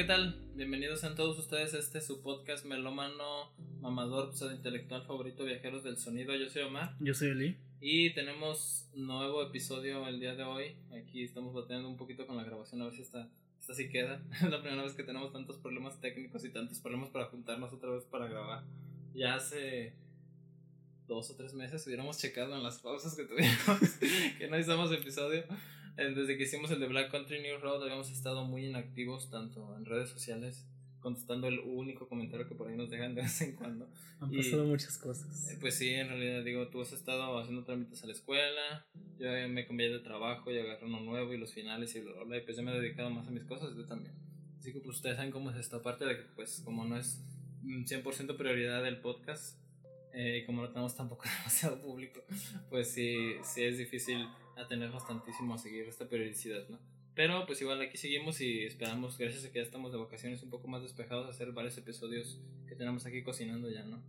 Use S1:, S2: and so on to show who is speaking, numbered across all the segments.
S1: ¿qué tal? Bienvenidos a todos ustedes a este su podcast melómano, mamador, pseudo intelectual favorito, viajeros del sonido. Yo soy Omar.
S2: Yo soy Eli.
S1: Y tenemos nuevo episodio el día de hoy. Aquí estamos batallando un poquito con la grabación, a ver si esta, esta sí queda. Es la primera vez que tenemos tantos problemas técnicos y tantos problemas para juntarnos otra vez para grabar. Ya hace dos o tres meses hubiéramos checado en las pausas que tuvimos que no hicimos episodio. Desde que hicimos el de Black Country New Road habíamos estado muy inactivos tanto en redes sociales contestando el único comentario que por ahí nos dejan de vez en cuando.
S2: Han pasado muchas cosas.
S1: Eh, pues sí, en realidad digo, tú has estado haciendo trámites a la escuela, yo me cambié de trabajo y agarré uno nuevo y los finales y bla, bla, y pues yo me he dedicado más a mis cosas, yo también. Así que pues ustedes saben cómo es esta aparte de que pues como no es 100% prioridad del podcast, eh, y como no tenemos tampoco demasiado público, pues sí, sí es difícil atenernos tantísimo a seguir esta periodicidad, ¿no? Pero pues igual aquí seguimos y esperamos, gracias a que ya estamos de vacaciones un poco más despejados, hacer varios episodios que tenemos aquí cocinando ya, ¿no?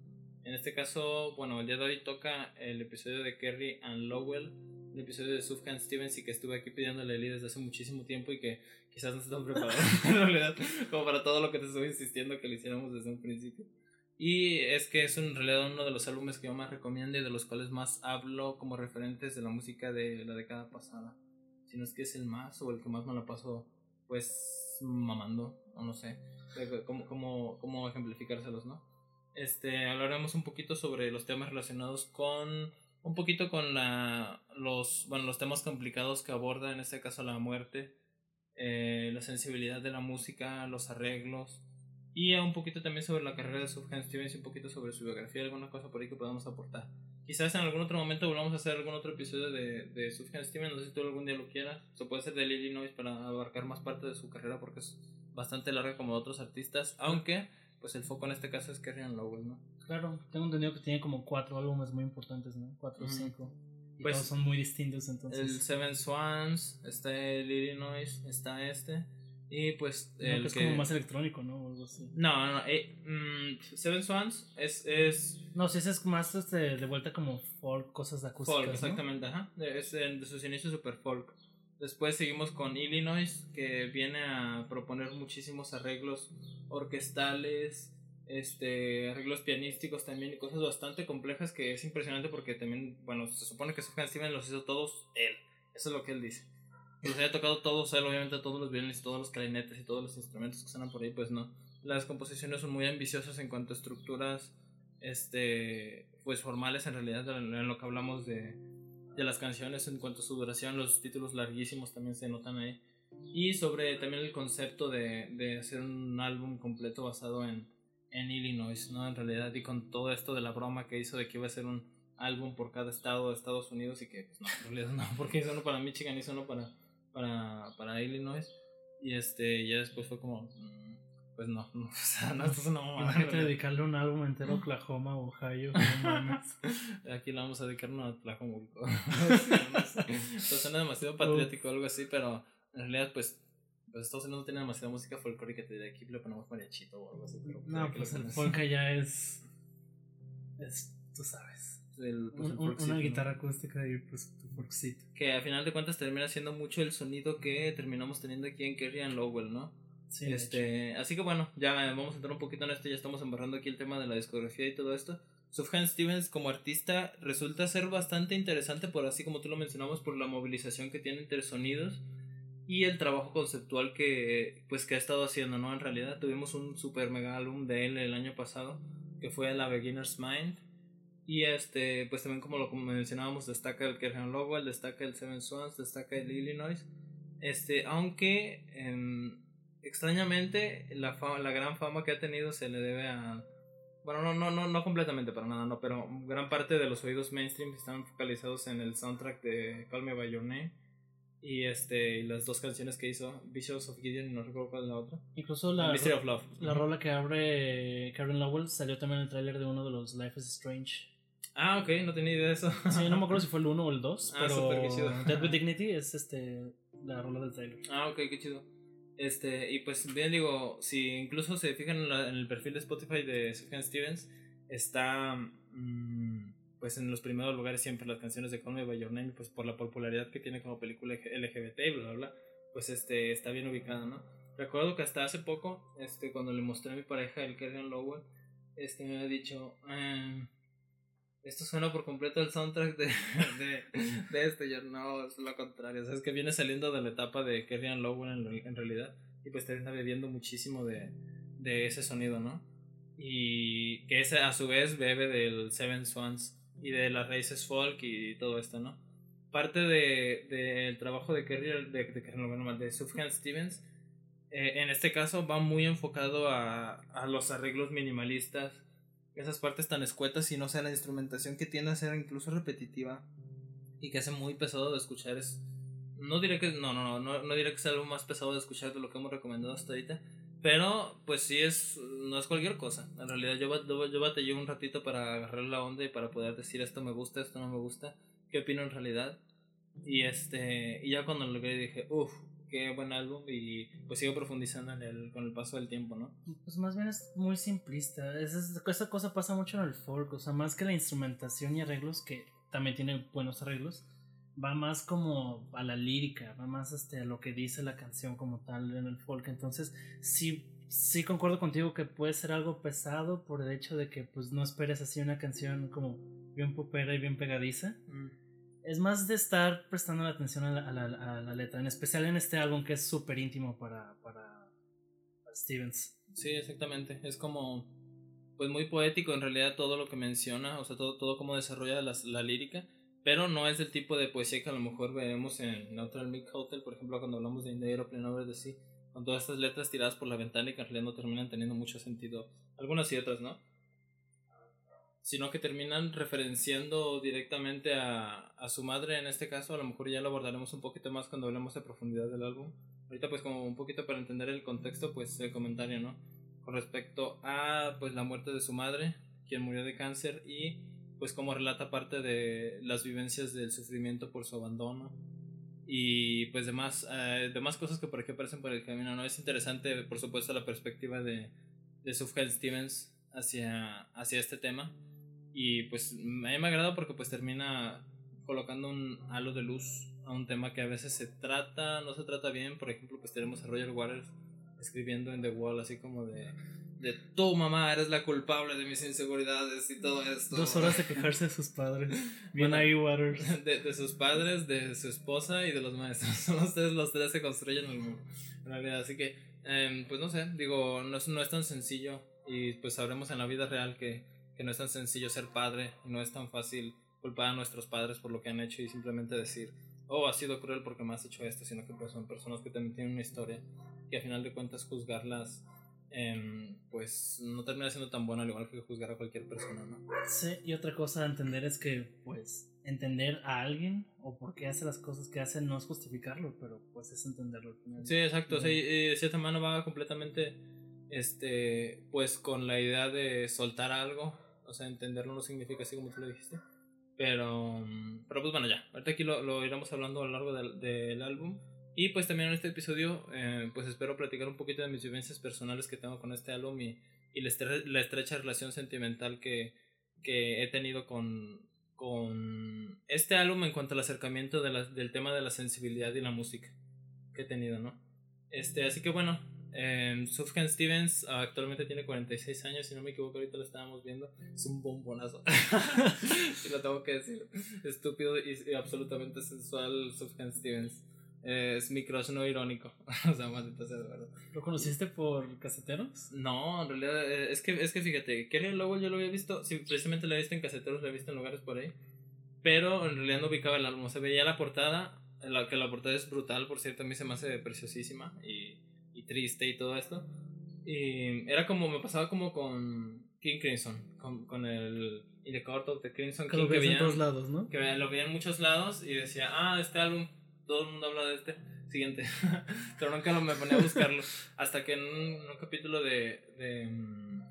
S1: En este caso, bueno, el día de hoy toca el episodio de Kerry and Lowell, el episodio de Sufjan Stevens y que estuve aquí pidiéndole a Eli desde hace muchísimo tiempo y que quizás no están preparados en realidad como para todo lo que te estoy insistiendo que lo hiciéramos desde un principio. Y es que es en realidad uno de los álbumes que yo más recomiendo y de los cuales más hablo como referentes de la música de la década pasada. Si no es que es el más o el que más me la paso, pues, mamando, o no sé, cómo, cómo, cómo ejemplificárselos, ¿no? Este, hablaremos un poquito sobre los temas relacionados con, un poquito con la, los, bueno, los temas complicados que aborda, en este caso la muerte, eh, la sensibilidad de la música, los arreglos, y un poquito también sobre la carrera de Sufjan Stevens y un poquito sobre su biografía, alguna cosa por ahí que podamos aportar. Quizás en algún otro momento volvamos a hacer algún otro episodio de, de Sufjan Stevens, no sé si tú algún día lo quieras. Se puede hacer de Illinois para abarcar más parte de su carrera porque es bastante larga como otros artistas, aunque pues el foco en este caso es Kerrian Lowell, ¿no?
S2: Claro, tengo entendido que tiene como cuatro álbumes muy importantes, ¿no? Cuatro o cinco. Y pues, todos son muy distintos entonces.
S1: El Seven Swans, está el Illinois, está este. Y pues.
S2: el es como más electrónico, ¿no? algo así.
S1: No, no, eh, mm, Seven Swans es, es.
S2: No, sí, ese es más este, de vuelta como folk, cosas acústicas.
S1: Folk, exactamente, ajá. Es de, sus inicios super folk. Después seguimos con Illinois, que viene a proponer muchísimos arreglos orquestales, este, arreglos pianísticos también y cosas bastante complejas que es impresionante porque también, bueno, se supone que Sufjan Steven los hizo todos él. Eso es lo que él dice los haya tocado todos él, obviamente todos los violines, todos los clarinetes y todos los instrumentos que suenan por ahí, pues no. Las composiciones son muy ambiciosas en cuanto a estructuras, este, pues formales en realidad, en lo que hablamos de, de las canciones, en cuanto a su duración, los títulos larguísimos también se notan ahí. Y sobre también el concepto de, de hacer un álbum completo basado en, en Illinois, ¿no? En realidad, y con todo esto de la broma que hizo de que iba a ser un álbum por cada estado de Estados Unidos y que, pues no, en realidad no, porque hizo uno para Michigan, hizo uno para para, para Illinois. Y este, ya después fue como, mm, pues no, no, o sea, no, esto es una mamada.
S2: Imagínate dedicarle un álbum entero a Oklahoma, Ohio,
S1: Aquí le vamos a dedicar a Oklahoma. Entonces suena demasiado patriótico o algo así, pero en realidad, pues, pues Estados Unidos no tiene demasiada música folclórica, de aquí le ponemos mariachito o algo así. Pero
S2: no, pues el folk ya es, es, tú sabes. El, pues, una guitarra acústica y pues
S1: que a final de cuentas termina siendo mucho el sonido que terminamos teniendo aquí en Kerry and Lowell, ¿no? Sí, este, así que bueno, ya vamos a entrar un poquito en esto, ya estamos embarrando aquí el tema de la discografía y todo esto. Sufjan Stevens como artista resulta ser bastante interesante por así como tú lo mencionamos por la movilización que tiene entre sonidos y el trabajo conceptual que pues que ha estado haciendo, ¿no? En realidad tuvimos un super mega álbum de él el año pasado que fue La Beginner's Mind y este, pues también como lo mencionábamos, destaca el Kerhan Lowell, destaca el Seven Swans, destaca el Illinois. Este, aunque em, extrañamente la, la gran fama que ha tenido se le debe a... Bueno, no, no, no, no completamente para nada, no, pero gran parte de los oídos mainstream están focalizados en el soundtrack de Call Me By Your Name y este las dos canciones que hizo Visions of Gideon y no recuerdo cuál es la otra
S2: incluso la Mystery of Love la rola que abre Karen Lowell salió también en el tráiler de uno de los Life is Strange
S1: Ah, ok, no tenía idea de eso.
S2: Sí, no me acuerdo si fue el 1 o el 2. Ah, pero chido. Dead with Dignity es este, la rola del trailer.
S1: Ah, ok, qué chido. Este, y pues bien digo, si incluso se fijan en, el perfil de Spotify de Sufjan Stevens, está mm, pues en los primeros lugares siempre las canciones de Call Me By Your Name, pues por la popularidad que tiene como película LGBT y bla bla bla, pues este está bien ubicada, ¿no? recuerdo que hasta hace poco, este, cuando le mostré a mi pareja el Kerrigan Lowell, este me había dicho, eh, esto suena por completo el soundtrack de, de, este. Yo no, es lo contrario. O sea, es que viene saliendo de la etapa de Kerrigan Lowell en, en realidad. Y pues te está bebiendo muchísimo de, de ese sonido, ¿no? Y que ese a su vez bebe del Seven Swans y de las raíces folk y todo esto, ¿no? Parte del de, trabajo de de, de, de Sufjan Stevens, eh, en este caso va muy enfocado a, a los arreglos minimalistas esas partes tan escuetas y no sea la instrumentación que tiende a ser incluso repetitiva y que hace muy pesado de escuchar es no diré que no no no no, diré que sea algo más pesado de escuchar de lo que hemos recomendado hasta ahorita pero pues sí es no es cualquier cosa. En realidad yo, yo, batallé un ratito para agarrar la onda y para poder decir esto me gusta esto no me gusta qué opino en realidad y este y ya cuando lo vi dije uff qué buen álbum y pues sigo profundizando en él con el paso del tiempo, ¿no?
S2: Pues más bien es muy simplista. esa cosa pasa mucho en el folk, o sea, más que la instrumentación y arreglos, que también tiene buenos arreglos, va más como a la lírica, va más este, a lo que dice la canción como tal en el folk. Entonces, sí, sí concuerdo contigo que puede ser algo pesado por el hecho de que pues no esperes así una canción como bien popera y bien pegadiza. Mm es más de estar prestando atención a la, a la, letra, en especial en este álbum que es súper íntimo para, para, Stevens.
S1: Sí, exactamente. Es como, pues muy poético en realidad todo lo que menciona, o sea, todo, todo cómo desarrolla la, la lírica, pero no es del tipo de poesía que a lo mejor veremos en Neutral Milk Hotel, por ejemplo, cuando hablamos de In the Aeroplane Over the Sea, con todas estas letras tiradas por la ventana y que en realidad no terminan teniendo mucho sentido, algunas y otras, ¿no? Sino que terminan referenciando directamente a, a, su madre en este caso, a lo mejor ya lo abordaremos un poquito más cuando hablemos de profundidad del álbum. Ahorita pues como un poquito para entender el contexto, pues el comentario, ¿no? Con respecto a pues la muerte de su madre, quien murió de cáncer y pues como relata parte de las vivencias del sufrimiento por su abandono y pues demás, eh, demás cosas que por aquí aparecen por el camino, ¿no? Es interesante por supuesto la perspectiva de, de Sufjan Stevens hacia, hacia este tema y pues a mí me agrada porque pues termina colocando un halo de luz a un tema que a veces se trata, no se trata bien. Por ejemplo, pues tenemos a Roger Waters escribiendo en The Wall así como de de tu mamá eres la culpable de mis inseguridades y todo esto.
S2: Dos horas de quejarse de sus padres. Bien ahí, Waters.
S1: De, de, sus padres, de su esposa y de los maestros. Son ustedes los tres que construyen el mundo. En realidad, así que, eh, pues no sé, digo, no es, no es tan sencillo. Y pues sabremos en la vida real que que no es tan sencillo ser padre y no es tan fácil culpar a nuestros padres por lo que han hecho y simplemente decir, oh, ha sido cruel porque me has hecho esto, sino que pues son personas que también tienen una historia y a final de cuentas juzgarlas eh, pues no termina siendo tan bueno al igual que juzgar a cualquier persona, ¿no?
S2: Sí, y otra cosa a entender es que pues entender a alguien o por qué hace las cosas que hace no es justificarlo, pero pues es entenderlo.
S1: Sí, exacto, sí, y de cierta manera va completamente este, pues con la idea de soltar algo, o sea, entenderlo no significa así como tú lo dijiste, pero, pero pues bueno, ya, ahorita aquí lo, lo iremos hablando a lo largo del, del álbum. Y pues también en este episodio, eh, pues espero platicar un poquito de mis vivencias personales que tengo con este álbum y, y la, la, estrecha relación sentimental que, que he tenido con, con este álbum en cuanto al acercamiento de la, del tema de la sensibilidad y la música que he tenido, ¿no? Este, así que bueno, eh, Sufjan Stevens actualmente tiene 46 años, si no me equivoco, ahorita lo estábamos viendo. Es un bombonazo. si lo tengo que decir. Estúpido y, absolutamente sensual Sufjan Stevens. Eh, es mi crush no irónico. o sea, maldita sea de verdad.
S2: ¿Lo conociste por caseteros?
S1: No, en realidad eh, es que, es que fíjate, Kerry Lowell yo lo había visto, sí, precisamente lo he visto en caseteros, lo he visto en lugares por ahí. Pero en realidad no ubicaba el álbum. O sea, veía la portada, la, que la portada es brutal, por cierto, a mí se me hace preciosísima. Y y triste y todo esto. Y era como, me pasaba como con King Crimson, con, con el the Court of the Crimson
S2: que lo veía en todos lados, ¿no?
S1: Que lo veía en muchos lados y decía, ah, este álbum, todo el mundo habla de este, siguiente. Pero nunca lo me ponía a buscarlo. Hasta que en un, capítulo de. de mm,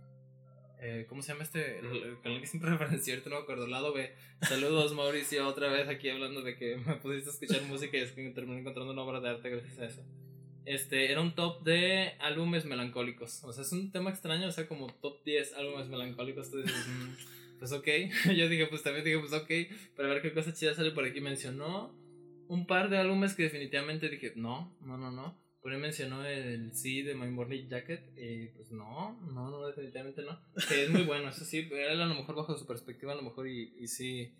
S1: eh, ¿Cómo se llama este? El, canal que siempre referencia, ahorita no me acuerdo. Lado B. Saludos, Mauricio, otra vez aquí hablando de que me pusiste a escuchar música y es que terminé encontrando una obra de arte gracias a eso este, era un top de álbumes melancólicos. O sea, es un tema extraño, o sea, como top 10 álbumes melancólicos. Tú mm, pues ok. Yo dije, pues también dije, pues ok. Para ver qué cosa chida sale por aquí. Mencionó un par de álbumes que definitivamente dije, no, no, no, no. por ahí mencionó el sí de My Morning Jacket. Y pues no, no, no, definitivamente no. Que es muy bueno, eso sí. Él a lo mejor bajo su perspectiva, a lo mejor y, sí,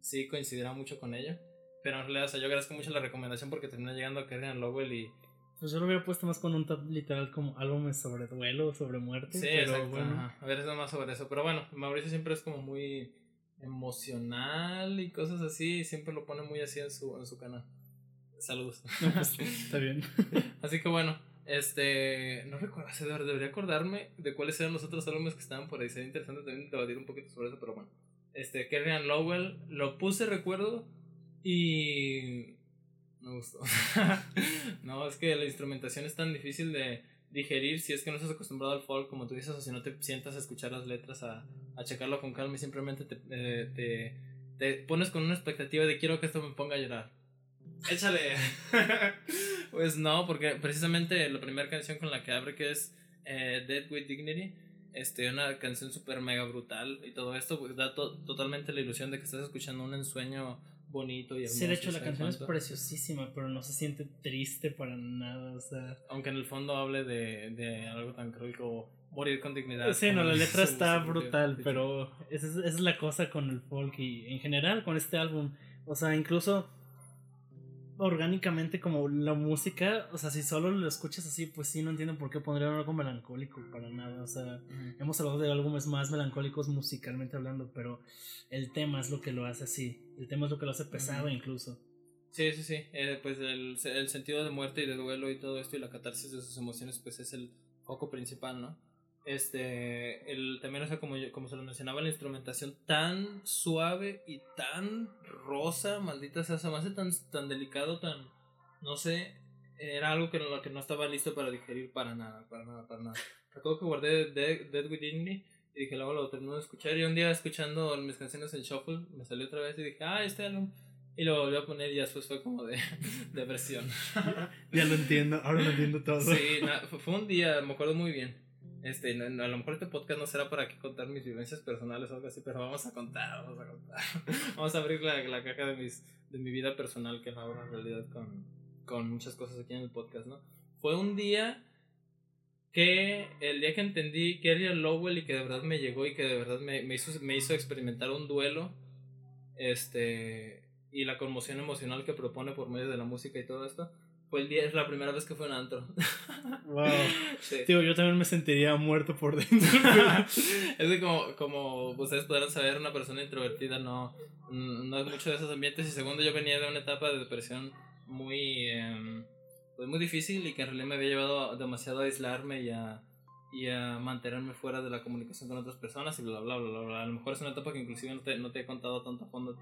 S1: sí coincidirá mucho con ello. Pero en realidad, o sea, yo agradezco mucho la recomendación porque termina llegando a Kerrigan Lowell y.
S2: Pues yo lo hubiera puesto más con un top literal como álbumes sobre duelo, sobre muerte.
S1: Sí,
S2: pero
S1: exacto.
S2: bueno.
S1: ajá. A ver, es más sobre eso. Pero bueno, Mauricio siempre es como muy emocional y cosas así. Y siempre lo pone muy así en su, en su canal. Saludos.
S2: Pues, está bien.
S1: Así que bueno, este. No recuerdo, debería acordarme de cuáles eran los otros álbumes que estaban por ahí. Sería interesante también debatir un poquito sobre eso, pero bueno. Este, Kerrigan Lowell, lo puse, recuerdo, y. Me gustó. no, es que la instrumentación es tan difícil de digerir si es que no estás acostumbrado al folk, como tú dices, o si no te sientas a escuchar las letras, a, a checarlo con calma y simplemente te, eh, te, te pones con una expectativa de quiero que esto me ponga a llorar. Échale. pues no, porque precisamente la primera canción con la que abre, que es eh, Dead with Dignity, este, una canción súper mega brutal y todo esto, pues da to- totalmente la ilusión de que estás escuchando un ensueño bonito y hermoso.
S2: Sí, de hecho la canción es
S1: cuánto.
S2: preciosísima, pero no se siente triste para nada, o sea...
S1: Aunque en el fondo hable de, de algo tan cruel como morir con dignidad.
S2: Sí, no, la letra
S1: su-
S2: está
S1: su-
S2: brutal,
S1: sí.
S2: pero esa es, esa es la cosa con el folk y en general con este álbum. O sea, incluso orgánicamente como la música, o sea, si solo lo escuchas así, pues sí, no entiendo por qué pondrían algo melancólico para nada. O sea, hemos hablado de álbumes más melancólicos musicalmente hablando, pero el tema es lo que lo hace así. El tema es lo que lo hace pesado incluso.
S1: Sí, sí, sí. Eh, pues el, el sentido de muerte y de duelo y todo esto y la catarsis de sus emociones, pues es el foco principal, ¿no? Este, el, también, o sea, como, yo- como se lo mencionaba, la instrumentación tan suave y tan rosa, maldita sea, se me hace tan, tan delicado, tan, no sé, era algo que no, que no estaba listo para digerir para nada, para nada, para nada. Recuerdo que guardé Dead, Dead with Dignity y dije, luego lo termino de escuchar y un día escuchando mis canciones en Shuffle, me salió otra vez y dije, ah, este álbum. Y lo volví a poner y ya después fue como de depresión.
S2: Ya lo entiendo, ahora lo entiendo todo.
S1: Sí, na- fue un día, me acuerdo muy bien. Este, a lo mejor este podcast no será para aquí contar mis vivencias personales o algo así, pero vamos a contar, vamos a contar. vamos a abrir la, la caja de mis de mi vida personal que no abro en realidad con, con muchas cosas aquí en el podcast, ¿no? Fue un día que el día que entendí que era Lowell y que de verdad me llegó y que de verdad me, me hizo, me hizo experimentar un duelo, este, y la conmoción emocional que propone por medio de la música y todo esto, fue el día, es la primera vez que fue en antro.
S2: Wow.
S1: Sí.
S2: Tío, yo también me sentiría muerto por dentro.
S1: es que como, como ustedes podrán saber, una persona introvertida no, no es mucho de esos ambientes y segundo yo venía de una etapa de depresión muy, em, pues muy difícil y que en realidad me había llevado demasiado a aislarme y a, y a mantenerme fuera de la comunicación con otras personas y bla bla bla bla, bla. A lo mejor es una etapa que inclusive no te, no te he contado tanto a fondo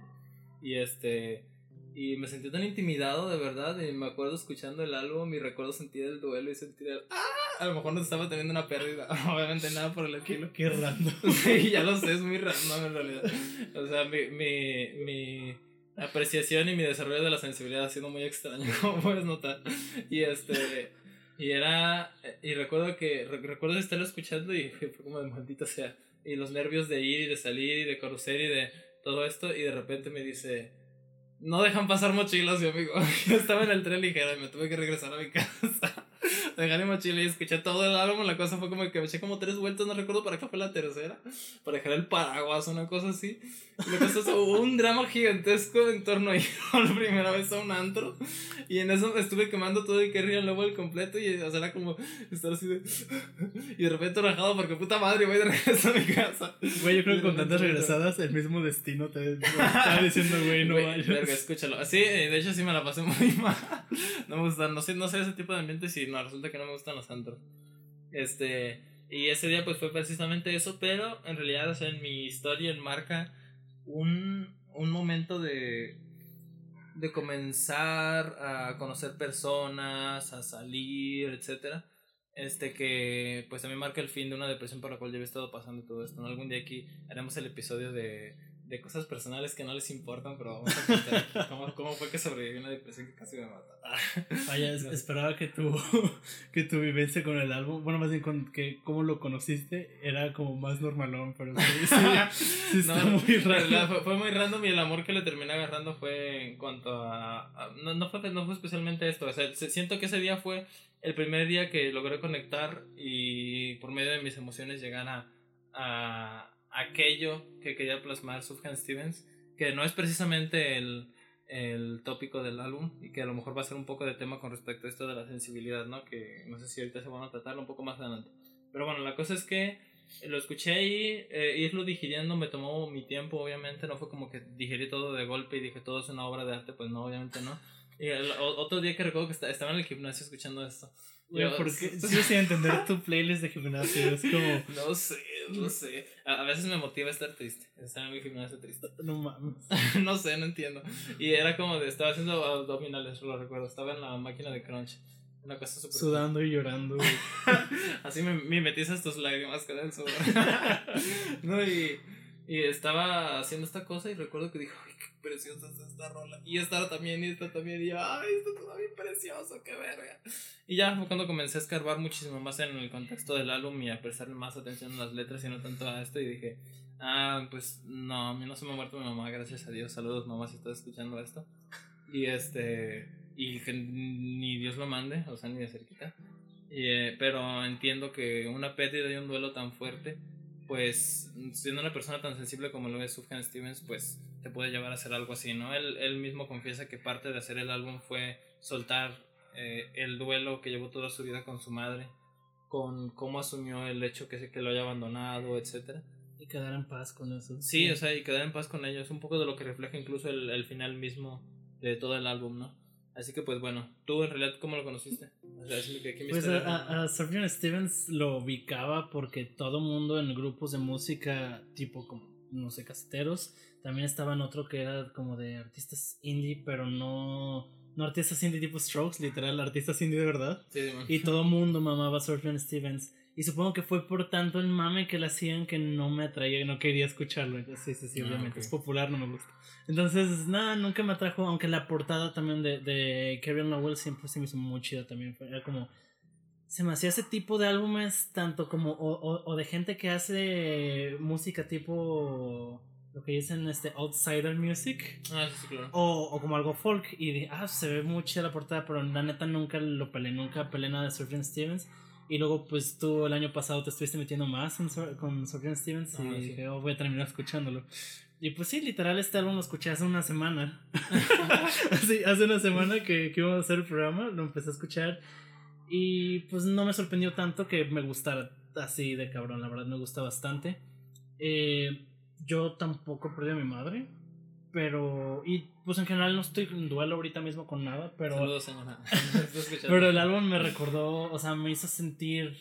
S1: y este... Y me sentí tan intimidado, de verdad, y me acuerdo escuchando el álbum y recuerdo sentir el duelo y sentir el... ¡Ah! A lo mejor no estaba teniendo una pérdida, obviamente nada por el estilo.
S2: Qué random.
S1: Sí, ya lo sé, es muy random en realidad. O sea, mi, mi, mi apreciación y mi desarrollo de la sensibilidad ha sido muy extraño, como puedes notar. Y este. Y era. Y recuerdo que. re- recuerdo estarlo escuchando y fue como de maldito sea. Y los nervios de ir y de salir y de conocer y de todo esto. Y de repente me dice. No dejan pasar mochilas, mi amigo. Yo estaba en el tren ligero y me tuve que regresar a mi casa. Mi mochila y escuché todo el álbum. La cosa fue como que me eché como tres vueltas, no recuerdo para qué fue la tercera. Para dejar el paraguas, una cosa así. Y la cosa es, hubo un drama gigantesco en torno a ir por primera vez a un antro. Y en eso me estuve quemando todo y quería luego el completo. Y o sea, era como estar así de. Y de repente rajado porque puta madre, voy de regreso a mi casa.
S2: Güey, yo creo que con
S1: de
S2: tantas regresadas, el mismo destino te estaba diciendo, güey, no
S1: Güey,
S2: vayas.
S1: verga, escúchalo. Sí, eh, de hecho sí me la pasé muy mal. No me gustan, no sé, no sé ese tipo de ambientes y no, resulta que no me gustan los antros. Este, y ese día pues fue precisamente eso, pero en realidad, o sea, en mi historia enmarca un, un momento de, de comenzar a conocer personas, a salir, etcétera. Este que pues también marca el fin de una depresión por la cual yo había estado pasando todo esto. ¿no? Algún día aquí haremos el episodio de, de cosas personales que no les importan, pero vamos a contar cómo, cómo fue que sobreviví una depresión que casi me mató.
S2: Vaya, esperaba que tu, que tu vivencia con el álbum, bueno, más bien con que cómo lo conociste, era como más normalón, pero sí, sí,
S1: está muy raro. Fue, muy random y el amor que le terminé agarrando fue en cuanto a... no, no, fue, no fue especialmente esto, o sea, siento que ese día fue el primer día que logré conectar y por medio de mis emociones llegar a, a aquello que quería plasmar Sufjan Stevens, que no es precisamente el, el tópico del álbum y que a lo mejor va a ser un poco de tema con respecto a esto de la sensibilidad, ¿no? Que no sé si ahorita se van a tratar un poco más adelante. Pero bueno, la cosa es que lo escuché ahí, eh, irlo digiriendo me tomó mi tiempo, obviamente, no fue como que digerí todo de golpe y dije todo es una obra de arte, pues no, obviamente no. Y el, otro día que recuerdo que estaba en el gimnasio escuchando esto.
S2: Yo, ¿por qué? Yo sin entender tu playlist de gimnasio, es como...
S1: No sé, no sé. A, veces me motiva estar triste, estar en el gimnasio triste.
S2: No mames.
S1: no sé, no entiendo. Y era como de, estaba haciendo abdominales, lo recuerdo, estaba en la máquina de crunch. Una cosa súper...
S2: Sudando y llorando.
S1: Así me, me metiste tus lágrimas con el sudor. no, y... Y estaba haciendo esta cosa y recuerdo que dijo, ay, qué preciosa es esta rola. Y esta también, y esta también. Y yo, ay, esto está bien precioso, qué verga. Y ya fue cuando comencé a escarbar muchísimo más en el contexto del álbum y a prestar más atención a las letras y no tanto a esto. Y dije, ah, pues no, a mí no se me ha muerto mi mamá, gracias a Dios. Saludos, mamá, si estás escuchando esto. Y este, y que ni Dios lo mande, o sea, ni de cerquita. Y, eh, pero entiendo que una pérdida y un duelo tan fuerte pues siendo una persona tan sensible como lo es Sufjan Stevens, pues te puede llevar a hacer algo así, ¿no? Él, él mismo confiesa que parte de hacer el álbum fue soltar eh, el duelo que llevó toda su vida con su madre, con cómo asumió el hecho que, que lo haya abandonado, etc.
S2: Y quedar en paz con eso.
S1: Sí, o sea, y quedar en paz con ello. Es un poco de lo que refleja incluso el, el final mismo de todo el álbum, ¿no? Así que pues bueno, tú en realidad cómo lo conociste?
S2: pues a, a, Stevens lo ubicaba porque todo mundo en grupos de música tipo como, no sé, caseteros, también estaban otro que era como de artistas indie, pero no, no artistas indie tipo Strokes, literal, artistas indie de verdad.
S1: Sí,
S2: y todo mundo mamaba a Stevens. Y supongo que fue por tanto el mame que le hacían que no me atraía y no quería escucharlo. Sí, sí, sí, ah, obviamente. Es popular, no me gusta. Entonces, nada, nunca me atrajo. Aunque la portada también de, de Karen Lowell siempre se me hizo muy chida también. Era como. Se me hacía ese tipo de álbumes, tanto como. O, o, de gente que hace música tipo. Lo que dicen este outsider music.
S1: Ah, sí, claro.
S2: O, o como algo folk. Y dije, ah, se ve muy chida la portada, pero la neta nunca lo peleé. Nunca peleé nada de Surfing Stevens. Y luego, pues tú el año pasado te estuviste metiendo más con Sophia Stevens y dije, oh, voy a terminar escuchándolo. Y pues sí, literal, este álbum lo escuché hace una semana. Así, hace una semana que, que íbamos a hacer el programa, lo empecé a escuchar. Y pues no me sorprendió tanto que me gustara así de cabrón, la verdad me gusta bastante. Eh, yo tampoco perdí a mi madre. Pero, y pues en general no estoy en duelo ahorita mismo con nada, pero...
S1: Saludos,
S2: pero el álbum me recordó, o sea, me hizo sentir...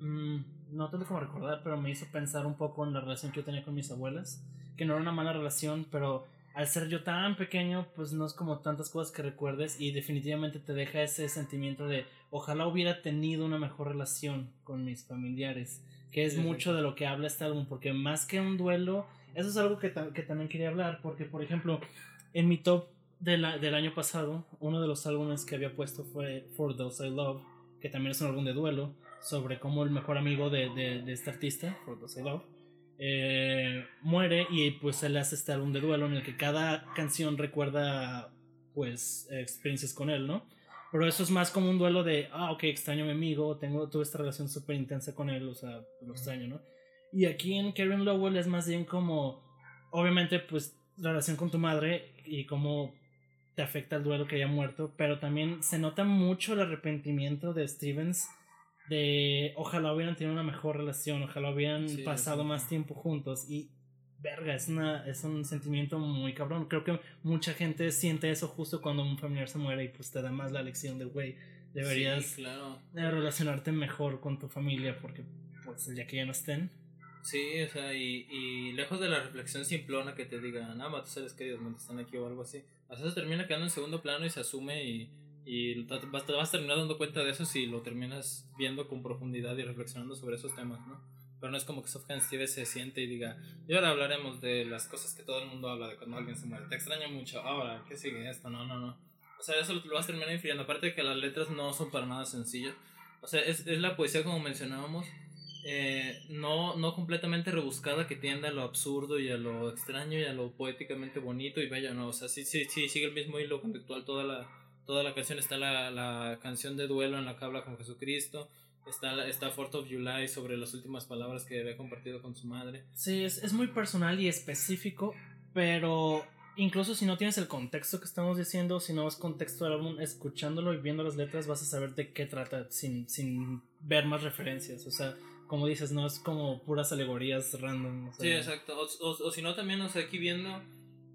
S2: Mm, no tengo como recordar, pero me hizo pensar un poco en la relación que yo tenía con mis abuelas, que no era una mala relación, pero al ser yo tan pequeño, pues no es como tantas cosas que recuerdes y definitivamente te deja ese sentimiento de ojalá hubiera tenido una mejor relación con mis familiares, que es mucho de lo que habla este álbum, porque más que un duelo eso es algo que, que también quería hablar, porque por ejemplo, en mi top de la, del año pasado, uno de los álbumes que había puesto fue For Those I Love, que también es un álbum de duelo, sobre cómo el mejor amigo de, de, este artista, For Those I Love, eh, muere y pues le hace este álbum de duelo en el que cada canción recuerda pues experiencias con él, ¿no? Pero eso es más como un duelo de, ah, ok, extraño mi amigo, tengo, tuve esta relación súper intensa con él, o sea, lo extraño, ¿no? Y aquí en Karen Lowell es más bien como, obviamente, pues la relación con tu madre y cómo te afecta el duelo que haya muerto, pero también se nota mucho el arrepentimiento de Stevens de ojalá hubieran tenido una mejor relación, ojalá hubieran pasado más tiempo juntos. Y verga, es una es un sentimiento muy cabrón. Creo que mucha gente siente eso justo cuando un familiar se muere y pues te da más la lección de güey, deberías relacionarte mejor con tu familia porque pues ya que ya no estén
S1: Sí, o sea, y, y lejos de la reflexión simplona que te diga, nada más tus seres queridos no están aquí o algo así, a veces termina quedando en segundo plano y se asume y, y te vas, a terminar dando cuenta de eso si lo terminas viendo con profundidad y reflexionando sobre esos temas, ¿no? pero no es como que Sofjan Steve se siente y diga, y ahora hablaremos de las cosas que todo el mundo habla de cuando alguien se muere. Te extraño mucho, ahora, ¿qué sigue esto? No, no, no. O sea, eso lo vas a terminar infiriendo. Aparte de que las letras no son para nada sencillas. O sea, es, es la poesía como mencionábamos. Eh, no, no completamente rebuscada que tienda a lo absurdo y a lo extraño y a lo poéticamente bonito y bello, no, o sea, sí, sí, sí, sigue el mismo hilo conceptual toda la, toda la canción, está la, la canción de duelo en la que habla con Jesucristo, está, está Fort of July sobre las últimas palabras que había compartido con su madre.
S2: Sí, es, es muy personal y específico, pero incluso si no tienes el contexto que estamos diciendo, si no es contexto del álbum, escuchándolo y viendo las letras vas a saber de qué trata sin, sin ver más referencias, o sea como dices, no es como puras alegorías random.
S1: Sí, exacto. O, o, si no, también, o sea, aquí viendo,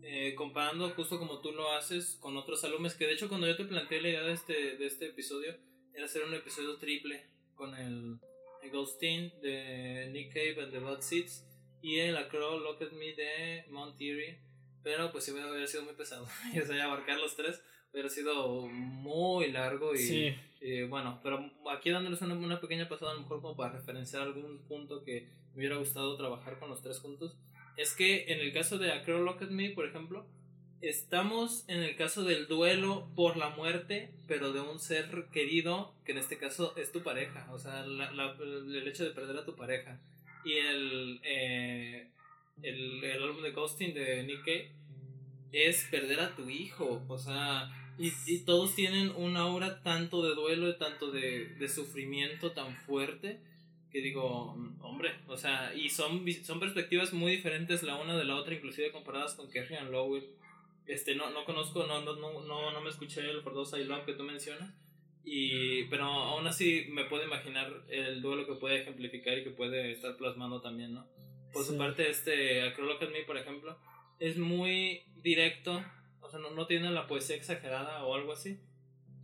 S1: eh, comparando justo como tú lo haces con otros álbumes, que de hecho cuando yo te planteé la idea de este, de este episodio, era hacer un episodio triple con el, el Ghostin de Nick Cave and the Bad Seeds y el Acro Look at Me de Mount Eerie, pero pues sí hubiera sido muy pesado, y o sea, abarcar los tres hubiera sido muy largo y, bueno, pero aquí dándoles una, una, pequeña pasada a lo mejor como para referenciar algún punto que me hubiera gustado trabajar con los tres juntos, es que en el caso de A Crow Look at Me, por ejemplo, estamos en el caso del duelo por la muerte, pero de un ser querido, que en este caso es tu pareja, o sea, la, el hecho de perder a tu pareja. Y el, eh, el, el álbum de Ghosting de Nick Cave es perder a tu hijo, o sea, y, y, todos tienen una aura tanto de duelo y tanto de, de, sufrimiento tan fuerte que digo, hombre, o sea, y son, son perspectivas muy diferentes la una de la otra, inclusive comparadas con Kerry and Lowell. Este, no, no conozco, no, no, no, no, me escuché el For Those I Love que tú mencionas, y, pero aún así me puedo imaginar el duelo que puede ejemplificar y que puede estar plasmando también, ¿no? Por su parte, este, Acro Look at Me, por ejemplo, es muy directo no, no tiene la poesía exagerada o algo así.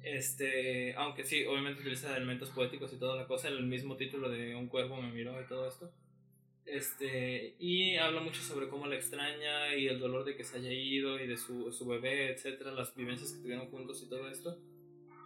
S1: Este, aunque sí, obviamente utiliza elementos poéticos y toda la cosa, el mismo título de Un cuervo me miró y todo esto. Este, y habla mucho sobre cómo la extraña y el dolor de que se haya ido y de su, su bebé, etcétera, las vivencias que tuvieron juntos y todo esto.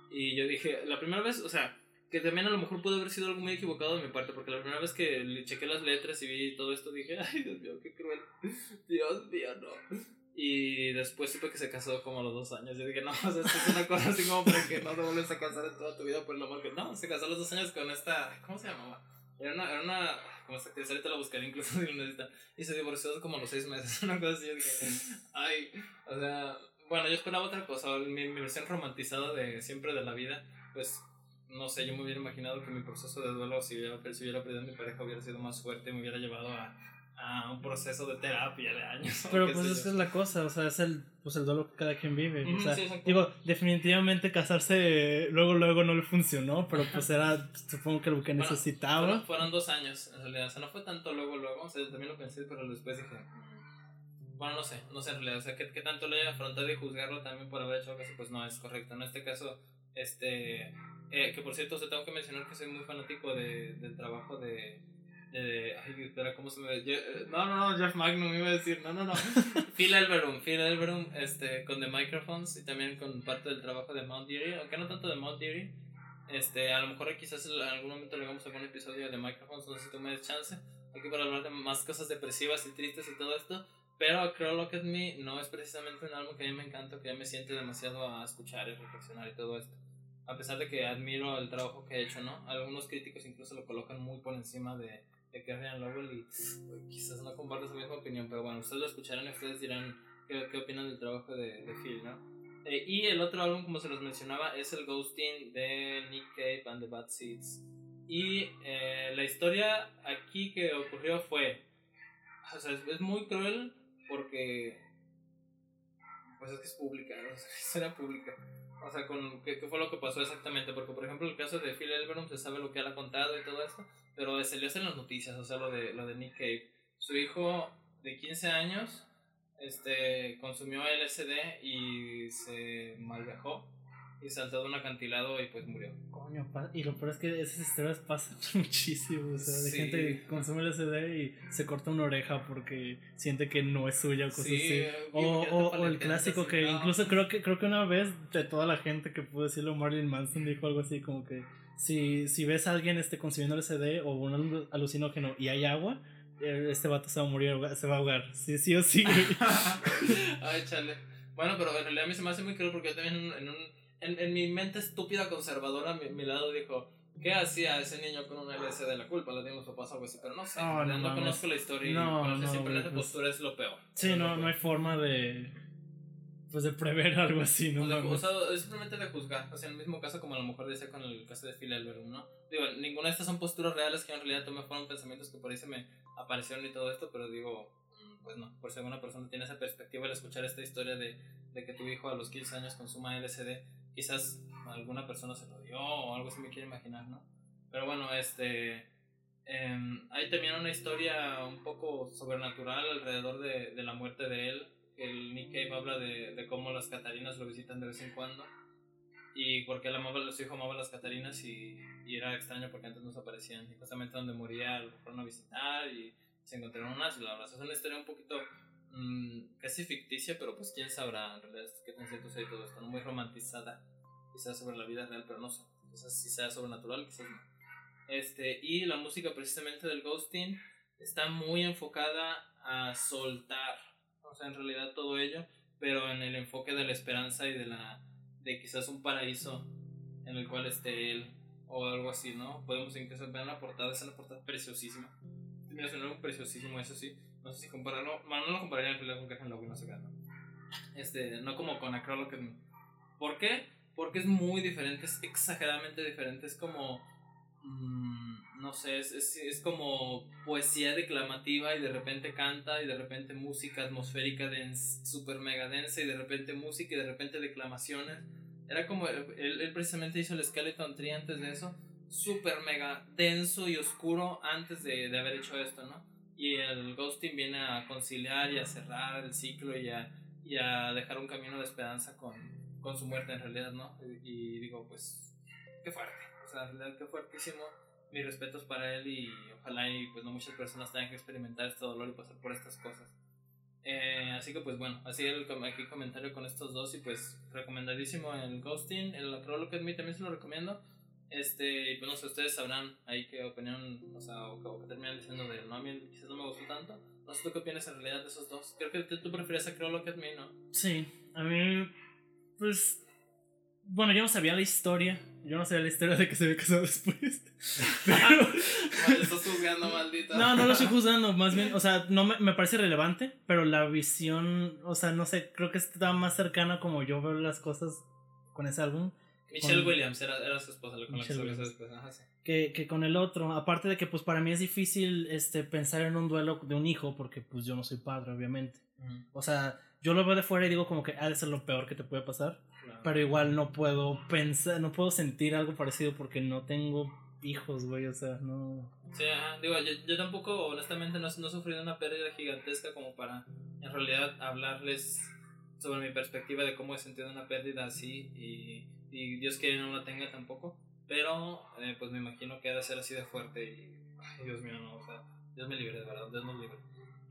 S1: Y yo dije, la primera vez, o sea, que también a lo mejor pudo haber sido algo muy equivocado de mi parte, porque la primera vez que chequé las letras y vi todo esto dije, ay Dios mío, qué cruel, Dios mío, no. Y después supe que se casó como a los dos años. Yo dije, no, o sea, esto es una cosa así como para que no te vuelves a casar en toda tu vida por el amor que. No, se casó a los dos años con esta. ¿Cómo se llamaba? Era una. Era una como esta actriz, ahorita la buscaré incluso si lo necesita. Y se divorció como a los seis meses. Una cosa así. Yo dije, ay, o sea. Bueno, yo esperaba otra cosa. Mi, mi versión romantizada de siempre de la vida, pues no sé, yo me hubiera imaginado que mi proceso de duelo, si hubiera, si hubiera perdido a mi pareja, hubiera sido más fuerte, me hubiera llevado a, a un proceso de terapia de años.
S2: Pero pues esa es la cosa, o sea, es el, pues el dolor que cada quien vive. o sea, digo, definitivamente casarse luego, luego no le funcionó, pero pues era, supongo que lo que necesitaba.
S1: Fueron, dos años, en realidad, o sea, no fue tanto luego, luego, o sea, también lo pensé, pero después dije, mm, bueno, no sé, no sé en realidad, o sea, ¿qué, qué tanto le he afrontado y juzgarlo también por haber hecho algo así? Pues no es correcto. En este caso, este, eh, que por cierto, o tengo que mencionar que soy muy fanático de, del trabajo de eh, ay, espera, ¿cómo se me ve? Eh, no, no, no, Jeff Magnum iba a decir, no, no, no. Phil Elverum, Phil Elverum, este, con The Microphones y también con parte del trabajo de Mount Deary, aunque no tanto de Mount Deary. Este, a lo mejor quizás en algún momento le hagamos algún episodio de Microphones, no sé si tú me des chance, aquí para hablar de más cosas depresivas y tristes y todo esto. Pero Crow Look at Me no es precisamente un álbum que a mí me encanta, que me siente demasiado a escuchar y reflexionar y todo esto. A pesar de que admiro el trabajo que ha hecho, ¿no? Algunos críticos incluso lo colocan muy por encima de, de Kerrian Lowell y quizás no comparto su misma opinión, pero bueno, ustedes lo escucharán y ustedes dirán qué, qué opinan del trabajo de, de Phil, ¿no? Eh, y el otro álbum, como se los mencionaba, es el Ghosting de Nick Cave and the Bad Seeds. Y eh, la historia aquí que ocurrió fue, o sea, es, es muy cruel porque, pues es que es pública, ¿no? es historia pública. O sea, con, ¿qué, ¿qué, fue lo que pasó exactamente? Porque, por ejemplo, el caso de Phil Elverum se sabe lo que él ha contado y todo esto, pero le hacen las noticias, o sea, lo de, lo de Nick Cave. Su hijo de 15 años este, consumió LSD y se malviajó y saltó de un acantilado y pues murió.
S2: Coño, y lo peor es que esas historias pasan muchísimo, o sea, de gente que consume LSD y se corta una oreja porque siente que no es suya o cosas así. O, o, el clásico que incluso creo que creo que una vez de toda la gente que pudo decirlo Marilyn Manson dijo algo así como que si, si ves a alguien este, consumiendo LSD o un alu- alucinógeno y hay agua, eh, este vato se va a morir, se va a ahogar. Sí, sí o sí.
S1: Ay, chale. Bueno, pero en realidad a mí se me hace muy cruel porque yo también en, un- en, un, en, en mi mente estúpida conservadora, mi, mi lado dijo, ¿qué hacía ese niño con un LSD de la culpa? La tienen los papás o algo así, pero no sé.
S2: Oh, no
S1: no, conozco la historia y
S2: No, no,
S1: siempre en esa
S2: pues-
S1: postura es lo peor.
S2: Sí, no, no hay forma de. Pues de prever algo así, ¿no?
S1: O sea, o sea, es simplemente de juzgar. O sea, en el mismo caso como a lo mejor decía con el caso de Phil Elverum, ¿no? Digo, ninguna de estas son posturas reales que yo en realidad tomé, fueron pensamientos que por ahí se me aparecieron y todo esto, pero digo, mm, pues no, por si alguna persona tiene esa perspectiva al escuchar esta historia de, de que tu hijo a los 15 años consuma LSD, quizás alguna persona se lo dio o algo así me quiere imaginar, ¿no? Pero bueno, este... em, hay también una historia un poco sobrenatural alrededor de, de la muerte de él. El Nick Cave habla de, de cómo las Catarinas lo visitan de vez en cuando. Y porque él amaba, su hijo amaba las Catarinas y, y era extraño porque antes no se aparecían. Y justamente donde moría lo fueron a visitar y se encontraron unas. La verdad, es una historia un poquito mm, casi ficticia, pero pues quién sabrá en realidad qué tan cierto y todo esto. ¿no? Muy romantizada, quizás sobre la vida real, pero no sé. Quizás sí sea sobrenatural, quizás no. Este, y la música precisamente del ghosting está muy enfocada a soltar, o sea, en realidad todo ello, pero en el enfoque de la esperanza y de la de quizás un paraíso en el cual esté él o algo así, ¿no? Podemos incluso ver la portada, es una portada preciosísima. Mira, es un preciosísimo, eso sí. No sé si compararlo, bueno, no lo compararía con Caja en Logo, no sé qué, ¿no? Este, no como con Acrolo que ¿Por qué? Porque es muy diferente, es exageradamente diferente, es como mm, no sé, es, es, es como poesía declamativa y de repente canta y de repente música atmosférica densa, super mega densa y de repente música y de repente declamaciones. Era como, él, él precisamente hizo el Skeleton Tree antes de eso, super mega denso y oscuro antes de, de haber hecho esto, ¿no? Y el ghosting viene a conciliar y a cerrar el ciclo y a, y a dejar un camino de esperanza con, con su muerte en realidad, ¿no? Y, y digo, pues, qué fuerte, o sea, en realidad qué fuertísimo mis respetos para él y ojalá y pues no muchas personas tengan que experimentar este dolor y pasar por estas cosas. Eh, así que pues bueno, así el aquí comentario con estos dos y pues recomendadísimo el Ghosting, el Acrolo que mí también se lo recomiendo. Este, y pues no sé, ustedes sabrán ahí qué opinión, o sea, o, o qué terminan diciendo de él, ¿no? A mí quizás no me gustó tanto. No sé tú qué opinas en realidad de esos dos. Creo que tú, prefieres a Acrolo que a mí, ¿no?
S2: Sí, a mí, pues. Bueno, yo no sabía la historia. Yo no sabía la historia de que se había casado después. Pero.
S1: Mal, estás juzgando, maldita.
S2: No, no lo estoy juzgando, más bien, o sea, no me, me parece relevante, pero la visión, o sea, no sé, creo que está más cercana como yo veo las cosas con ese álbum
S1: Michelle
S2: con-
S1: Williams era, era su esposa, con la que después. Ajá, sí.
S2: que, que con el otro. Aparte de que, pues, para mí es difícil este, pensar en un duelo de un hijo, porque, pues, yo no soy padre, obviamente. O sea, yo lo veo de fuera y digo como que ha de ser lo peor que te puede pasar,
S1: Claro.
S2: pero igual no puedo pensar, no puedo sentir algo parecido porque no tengo hijos, güey, o sea, no...
S1: Sí, ajá. digo, yo, yo tampoco, honestamente, no, no he sufrido una pérdida gigantesca como para, en realidad, hablarles sobre mi perspectiva de cómo he sentido una pérdida así y, y Dios quiere no la tenga tampoco, pero eh, pues me imagino que ha de ser así de fuerte y, ay, Dios mío, no, o sea, Dios me libre, de verdad, Dios nos libre.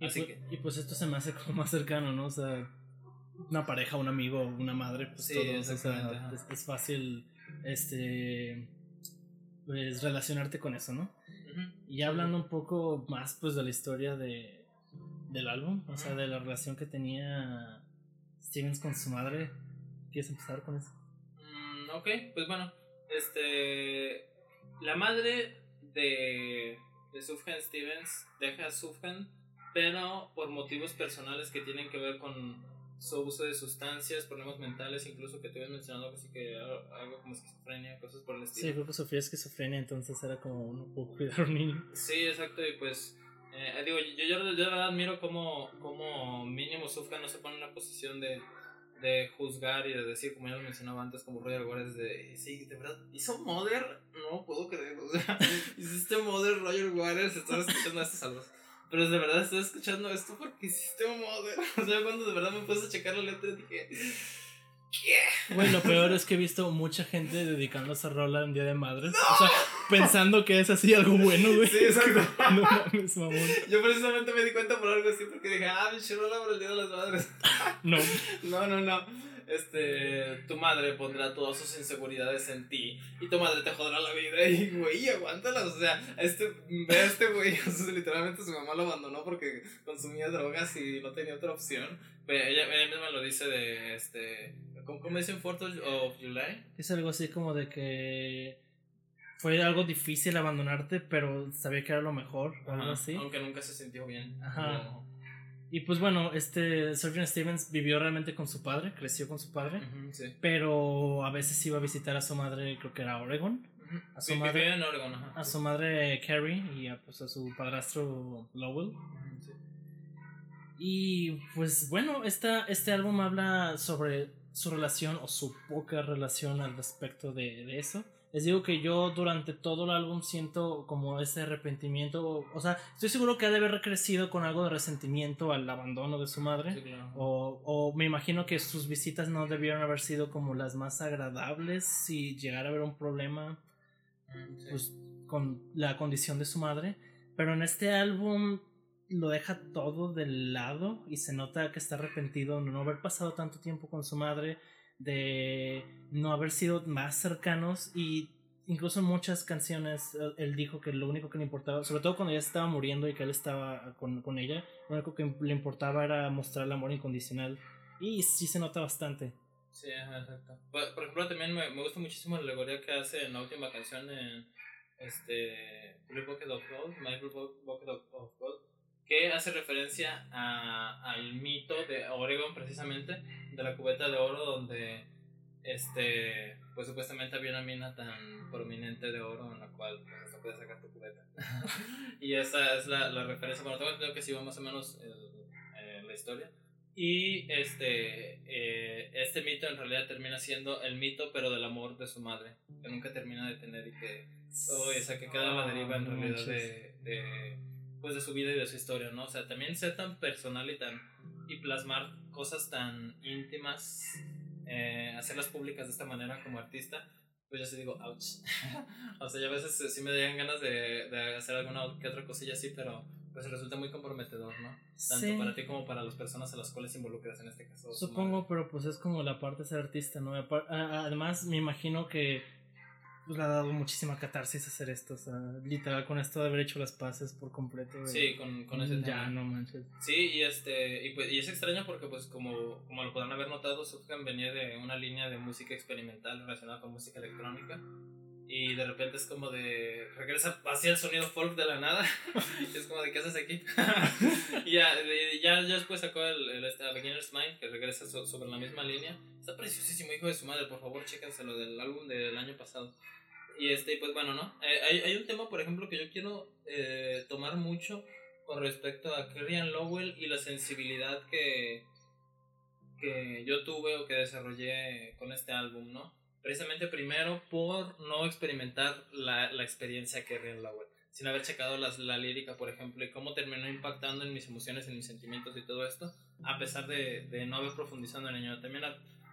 S2: Y,
S1: Así
S2: pu-
S1: que,
S2: y pues esto se me hace como más cercano, ¿no? O sea, una pareja, un amigo, una madre, pues
S1: Sí,
S2: todos, o
S1: exactamente,
S2: sea, es, es fácil, este, pues relacionarte con eso, ¿no? Y hablando un poco más, pues, de la historia de, del álbum, o sea, de la relación que tenía Stevens con su madre, ¿quieres empezar con eso?
S1: Mm, ok, pues bueno, este. La madre de, de Sufjan Stevens deja a Sufjan, pero por motivos personales que tienen que ver con su uso de sustancias, problemas mentales, incluso que te habías mencionado, así que algo algo como esquizofrenia, cosas por el
S2: Sí,
S1: estilo.
S2: creo que sufría esquizofrenia, entonces era como, no puedo cuidar a un niño.
S1: Sí, exacto, y pues. eh, digo, yo, yo, yo de verdad admiro cómo, cómo mínimo Sufjan no se pone en una posición de, de juzgar y de decir, como ya lo mencionaba antes, como Roger Waters, de sí, de verdad, hizo Mother, no puedo creer, o sea, hiciste Mother, Roger Waters, estás escuchando estos saludos. Pero de verdad estoy escuchando esto porque hiciste Mother. O sea, cuando de verdad me puse a checar la letra dije, ¿qué?
S2: Güey, lo peor es que he visto mucha gente dedicando esa rola en Día de Madres. O sea, pensando que es así algo bueno, güey.
S1: Sí, exacto.
S2: No mames, mamón.
S1: Yo precisamente me di cuenta por algo así porque dije, ah, mi rola por el Día de las Madres.
S2: No.
S1: No, no, no. Este, tu madre pondrá todas sus inseguridades en ti y tu madre te joderá la vida y, güey, aguántalas, o sea, este, ve a este güey, literalmente su mamá lo abandonó porque consumía drogas y no tenía otra opción, pero ella, ella misma lo dice de, este, ¿cómo, cómo dicen Fourth of July?
S2: Es algo así como de que fue algo difícil abandonarte, pero sabía que era lo mejor, o algo así.
S1: Aunque nunca se sintió bien.
S2: Ajá. Y pues bueno, este Surgeon Stevens vivió realmente con su padre, creció con su padre,
S1: sí.
S2: pero a veces iba a visitar a su madre, creo que era Oregon.
S1: A su madre, en Oregon, ajá.
S2: A su madre Carrie y a, pues, a su padrastro Lowell. Y pues bueno, esta, este álbum habla sobre su relación o su poca relación al respecto de, de eso les digo que yo durante todo el álbum siento como ese arrepentimiento, o, sea, estoy seguro que ha de haber crecido con algo de resentimiento al abandono de su madre, o, o, me imagino que sus visitas no debieron haber sido como las más agradables si llegara a haber un problema pues, con la condición de su madre, pero en este álbum lo deja todo de lado y se nota que está arrepentido de no haber pasado tanto tiempo con su madre de no haber sido más cercanos y incluso en muchas canciones eh, él dijo que lo único que le importaba, sobre todo cuando ella estaba muriendo y que él estaba con, con ella, lo único que le importaba era mostrar el amor incondicional y sí se nota bastante.
S1: Sí, exacto. Por, ejemplo, también me, me, gusta muchísimo la alegoría que hace en la última canción en este Blue Bucket of Gold, My Blue Bucket of Gold, que hace referencia a, al mito de Oregon precisamente, de la cubeta de oro donde este pues supuestamente había una mina tan prominente de oro en la cual pues, se puede sacar tu cubeta. Y esa es la, la referencia. Bueno tengo entendido que sí más o menos el, la historia. Y este eh, este mito en realidad termina siendo el mito pero del amor de su madre que nunca termina de tener y que oh, esa que queda a la deriva en realidad de, de pues de su vida y de su historia, ¿no? O sea, también ser tan personal y tan y plasmar cosas tan íntimas, eh, hacerlas públicas de esta manera como artista, pues yo sí digo, ouch. o sea, ya a veces sí me dan ganas de, de, hacer alguna que otra cosilla así, pero pues resulta muy comprometedor, ¿no? Tanto para ti como para las personas a las cuales involucras en este caso.
S2: Supongo, pero pues es como la parte de ser artista, ¿no? Además, me imagino que pues le ha dado muchísima catarsis hacer esto. O sea, literal, con esto de haber hecho las paces por completo.
S1: Sí, con, con ese
S2: Ya, no manches.
S1: Sí, y, este, y, pues, y es extraño porque, pues, como, como lo podrán haber notado, Subham venía de una línea de música experimental relacionada con música electrónica. Y de repente es como de. regresa hacia el sonido folk de la nada. es como de, ¿qué haces aquí? y ya, ya, ya, después sacó el, el este, Beginner's Mind, que regresa sobre la misma línea. Está preciosísimo, hijo de su madre, por favor, chéquenselo del álbum del año pasado. Y este, pues bueno, ¿no? Eh, hay, hay, un tema, por ejemplo, que yo quiero eh, tomar mucho con respecto a Kerrian Lowell y la sensibilidad que, que yo tuve o que desarrollé con este álbum, ¿no? Precisamente primero por no experimentar la, la experiencia que Rian Lowell, sin haber checado las, la lírica, por ejemplo, y cómo terminó impactando en mis emociones, en mis sentimientos y todo esto, a pesar de, de no haber profundizado en ello. También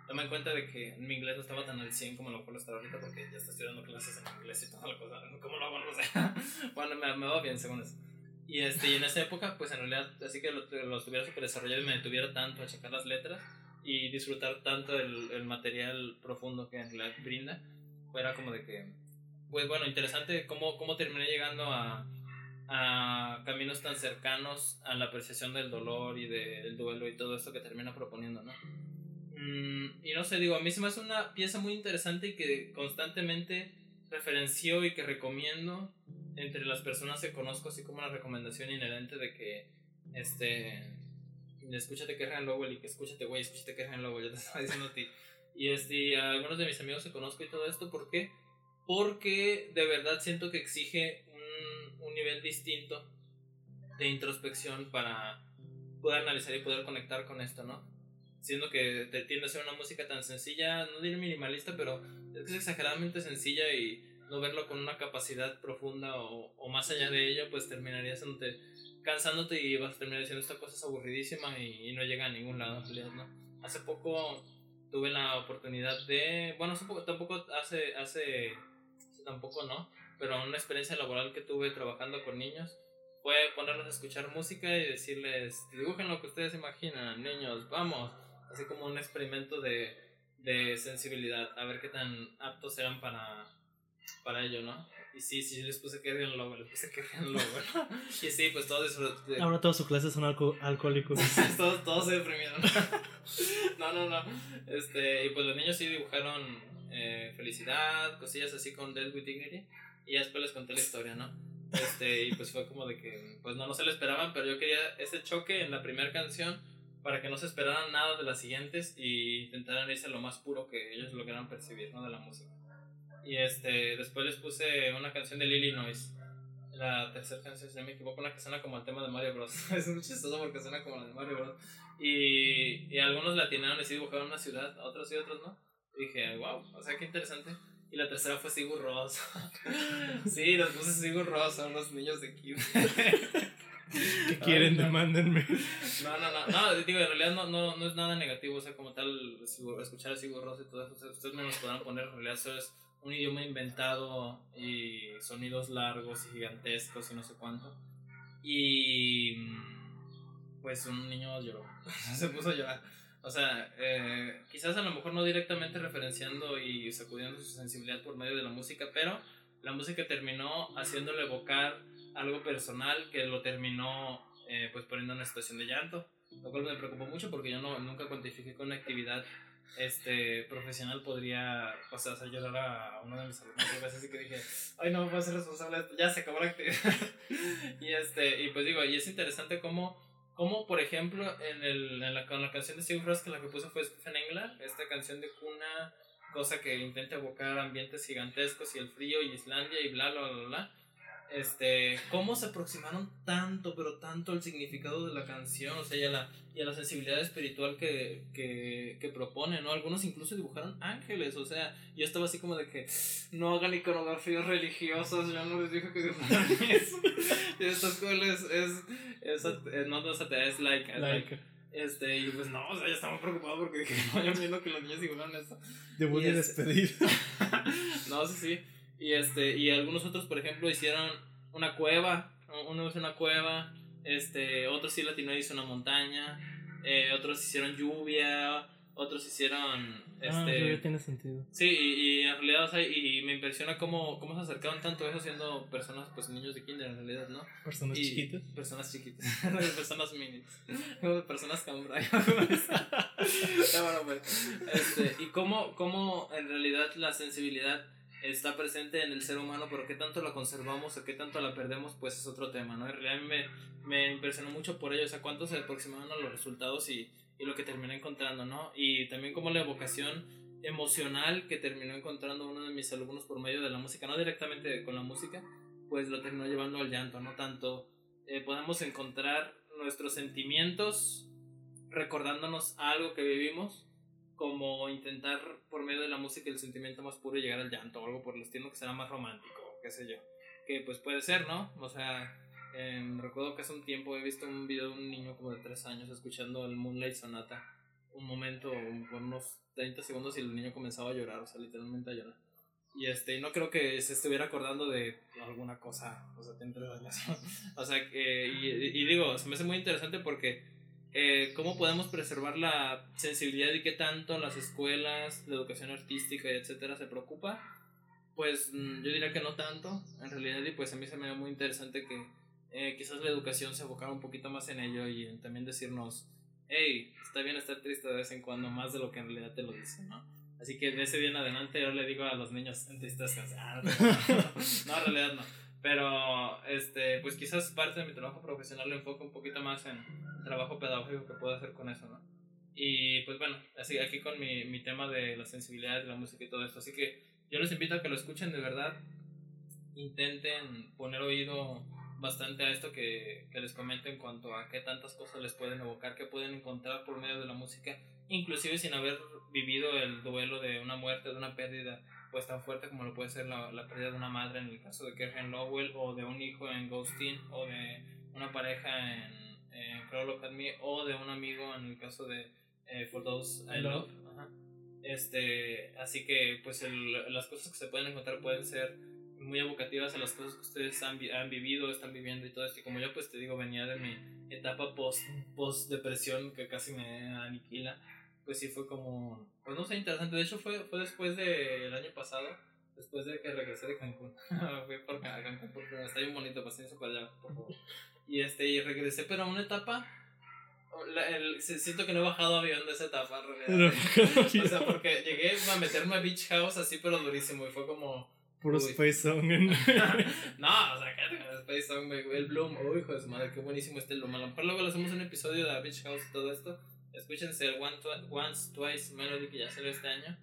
S1: tomé en cuenta de que mi inglés no estaba tan al 100 como lo puedo estar ahorita, porque ya estoy estudiando clases en inglés y toda la cosa. ¿Cómo lo hago? No sé. bueno, me, me, va bien según eso. Y, este, y en esa época, pues en realidad, así que lo, lo estuviera súper desarrollado y me detuviera tanto a checar las letras y disfrutar tanto el, el material profundo que realidad brinda, fuera como de que, pues bueno, interesante cómo, cómo terminé llegando a, a caminos tan cercanos a la apreciación del dolor y del duelo y todo esto que termina proponiendo, ¿no? Mm, y no sé, digo, a mí se me hace una pieza muy interesante y que constantemente referencio y que recomiendo entre las personas que conozco, así como una recomendación inherente de que, este, escúchate que es Lowell y que escúchate, güey, escúchate que es Lowell, ya te estaba diciendo a ti. Y este, a algunos de mis amigos que conozco y todo esto, ¿por qué? Porque de verdad siento que exige un, un nivel distinto de introspección para poder analizar y poder conectar con esto, ¿no? Siendo que te tiende a ser una música tan sencilla, no diré minimalista, pero es que es exageradamente sencilla y no verlo con una capacidad profunda o, o más allá de ella, pues terminaría siendo cansándote y vas a terminar diciendo esta cosa es aburridísima y, no llega a ningún lado ¿no? Hace poco tuve la oportunidad de, bueno, tampoco hace, hace, tampoco no, pero una experiencia laboral que tuve trabajando con niños fue ponerlos a escuchar música y decirles, dibujen lo que ustedes imaginan, niños, vamos, así como un experimento de, de sensibilidad, a ver qué tan aptos eran para, para ello, ¿no? Y sí, sí, les puse que en logo, les puse que en logo, ¿no? Y sí, pues todos disfrutaron.
S2: Ahora todas sus clases son alco alcohólicos.
S1: todos, todos se deprimieron. no, no, no. Este, y pues los niños sí dibujaron eh, felicidad, cosillas así con Death with Dignity. Y ya después les conté la historia, ¿no? Este, y pues fue como de que, pues no, no se lo esperaban, pero yo quería ese choque en la primera canción para que no se esperaran nada de las siguientes y intentaran irse a lo más puro que ellos lograran percibir, ¿no? De la música. Y este, después les puse una canción de Illinois. La tercera canción, si no me equivoco, una que suena como el tema de Mario Bros. es muy chistoso porque suena como la de Mario Bros. Y, y algunos la atinaron y sí dibujaron una ciudad, otros y otros no. Y dije, wow, o sea, qué interesante. Y la tercera fue Sigur Ross. sí, los puse Sigur Ross, son los niños de aquí.
S2: ¿Qué quieren? Demándenme.
S1: No, no, no, no, digo, en realidad no, no, no es nada negativo, o sea, como tal, escuchar a Sigur Ross y todo eso, ustedes me los podrán poner, en realidad eso es un idioma inventado y sonidos largos y gigantescos y no sé cuánto. Y pues un niño lloró, se puso a llorar. O sea, eh, quizás a lo mejor no directamente referenciando y sacudiendo su sensibilidad por medio de la música, pero la música terminó haciéndole evocar algo personal que lo terminó eh, pues poniendo en una situación de llanto, lo cual me preocupó mucho porque yo no, nunca cuantifiqué con actividad este, profesional podría sea, hacer llorar a uno de mis alumnos así que dije, ay no me puedo ser responsable ya se acabó la actividad. y, este, y pues digo, y es interesante cómo como, por ejemplo, en, el, en la, con la canción de Steve Frost, que la que puse fue Stephen Engler, esta canción de cuna, cosa que intenta evocar ambientes gigantescos y el frío y Islandia y bla, bla, bla, bla este, cómo se aproximaron tanto, pero tanto al significado de la canción, o sea, y a la, y a la sensibilidad espiritual que, que, que propone, ¿no? Algunos incluso dibujaron ángeles, o sea, yo estaba así como de que no hagan iconografías religiosas, yo no les dije que dibujaran eso. y estas cosas es, es, es, no, no, es like, like. Este, y pues no, o sea, yo estaba muy preocupado porque dije, no, yo viendo que los niños dibujaron eso.
S2: Debut de este despedir.
S1: no, sí, sí. Y, este, y algunos otros, por ejemplo, hicieron una cueva. Uno hizo una cueva, este, otros sí latino hizo una montaña, eh, otros hicieron lluvia, otros hicieron...
S2: Ah, este, ah, tiene sentido.
S1: Sí, y, en realidad, o sea, y me impresiona cómo, cómo se acercaron tanto a eso siendo personas, pues niños de kinder en realidad, ¿no?
S2: Personas chiquitas.
S1: Personas chiquitas, personas minis, personas cambrai. bueno, pues, este, y cómo, cómo en realidad la sensibilidad está presente en el ser humano, pero qué tanto la conservamos o qué tanto la perdemos, pues es otro tema, ¿no? En realidad me, impresionó mucho por ello, o sea, cuánto se aproximaron a los resultados y, y lo que terminé encontrando, ¿no? Y también como la evocación emocional que terminó encontrando uno de mis alumnos por medio de la música, no directamente con la música, pues lo terminó llevando al llanto, ¿no? Tanto eh, podemos encontrar nuestros sentimientos recordándonos algo que vivimos como intentar por medio de la música el sentimiento más puro y llegar al llanto o algo por el estilo que será más romántico, qué sé yo. Que pues puede ser, ¿no? O sea, em, recuerdo que hace un tiempo he visto un video de un niño como de 3 años escuchando el Moonlight Sonata. Un momento, por unos 30 segundos y el niño comenzaba a llorar, o sea, literalmente a llorar. Y este, no creo que se estuviera acordando de alguna cosa, o sea, entre O sea, que, y, y digo, se me hace muy interesante porque eh, cómo podemos preservar la sensibilidad y qué tanto las escuelas, la educación artística, etcétera, se preocupa. Pues mm, yo diría que no tanto, en realidad, y pues a mí se me da muy interesante que eh, quizás la educación se abocara un poquito más en ello y también decirnos, hey, está bien estar triste de vez en cuando, más de lo que en realidad te lo dicen, ¿no? Así que de ese día en adelante yo le digo a los niños en tristezas, ah, no, no, en realidad no. Pero, este, pues quizás parte de mi trabajo profesional lo enfoco un poquito más en trabajo pedagógico que puedo hacer con eso, ¿no? Y pues bueno, así aquí con mi, mi tema de la sensibilidad de la música y todo esto. Así que yo les invito a que lo escuchen de verdad. Intenten poner oído bastante a esto que, que les comento en cuanto a qué tantas cosas les pueden evocar, que pueden encontrar por medio de la música, inclusive sin haber vivido el duelo de una muerte, de una pérdida pues tan fuerte como lo puede ser la, la pérdida de una madre en el caso de Kerhen Lowell o de un hijo en Ghostin o de una pareja en, Look at Me o de un amigo en el caso de eh, For Those I Love. Este, así que pues el, las cosas que se pueden encontrar pueden ser muy evocativas a las cosas que ustedes han, han vivido, están viviendo y todo esto. Y como yo pues te digo, venía de mi etapa post, post depresión que casi me aniquila pues sí fue como, pues no sé, interesante. De hecho fue, fue después del año pasado, después de que regresé de Cancún. Fui por Cancún porque está bien bonito, pasé eso para allá, por favor. Y este, y regresé, pero a una etapa la- el- siento que no he bajado avión de esa etapa en realidad. o sea, porque llegué a meterme a Beach House así, pero durísimo. Y fue como.
S2: Puro
S1: Uy.
S2: Space Song.
S1: no, o sea, el Space Song, el Bloom. Uy, hijo de su madre, qué buenísimo este Bloom. A lo mejor luego le hacemos un episodio de Beach House y todo esto. Escúchense el One Twi- Once, Twice Melody que ya salió este año.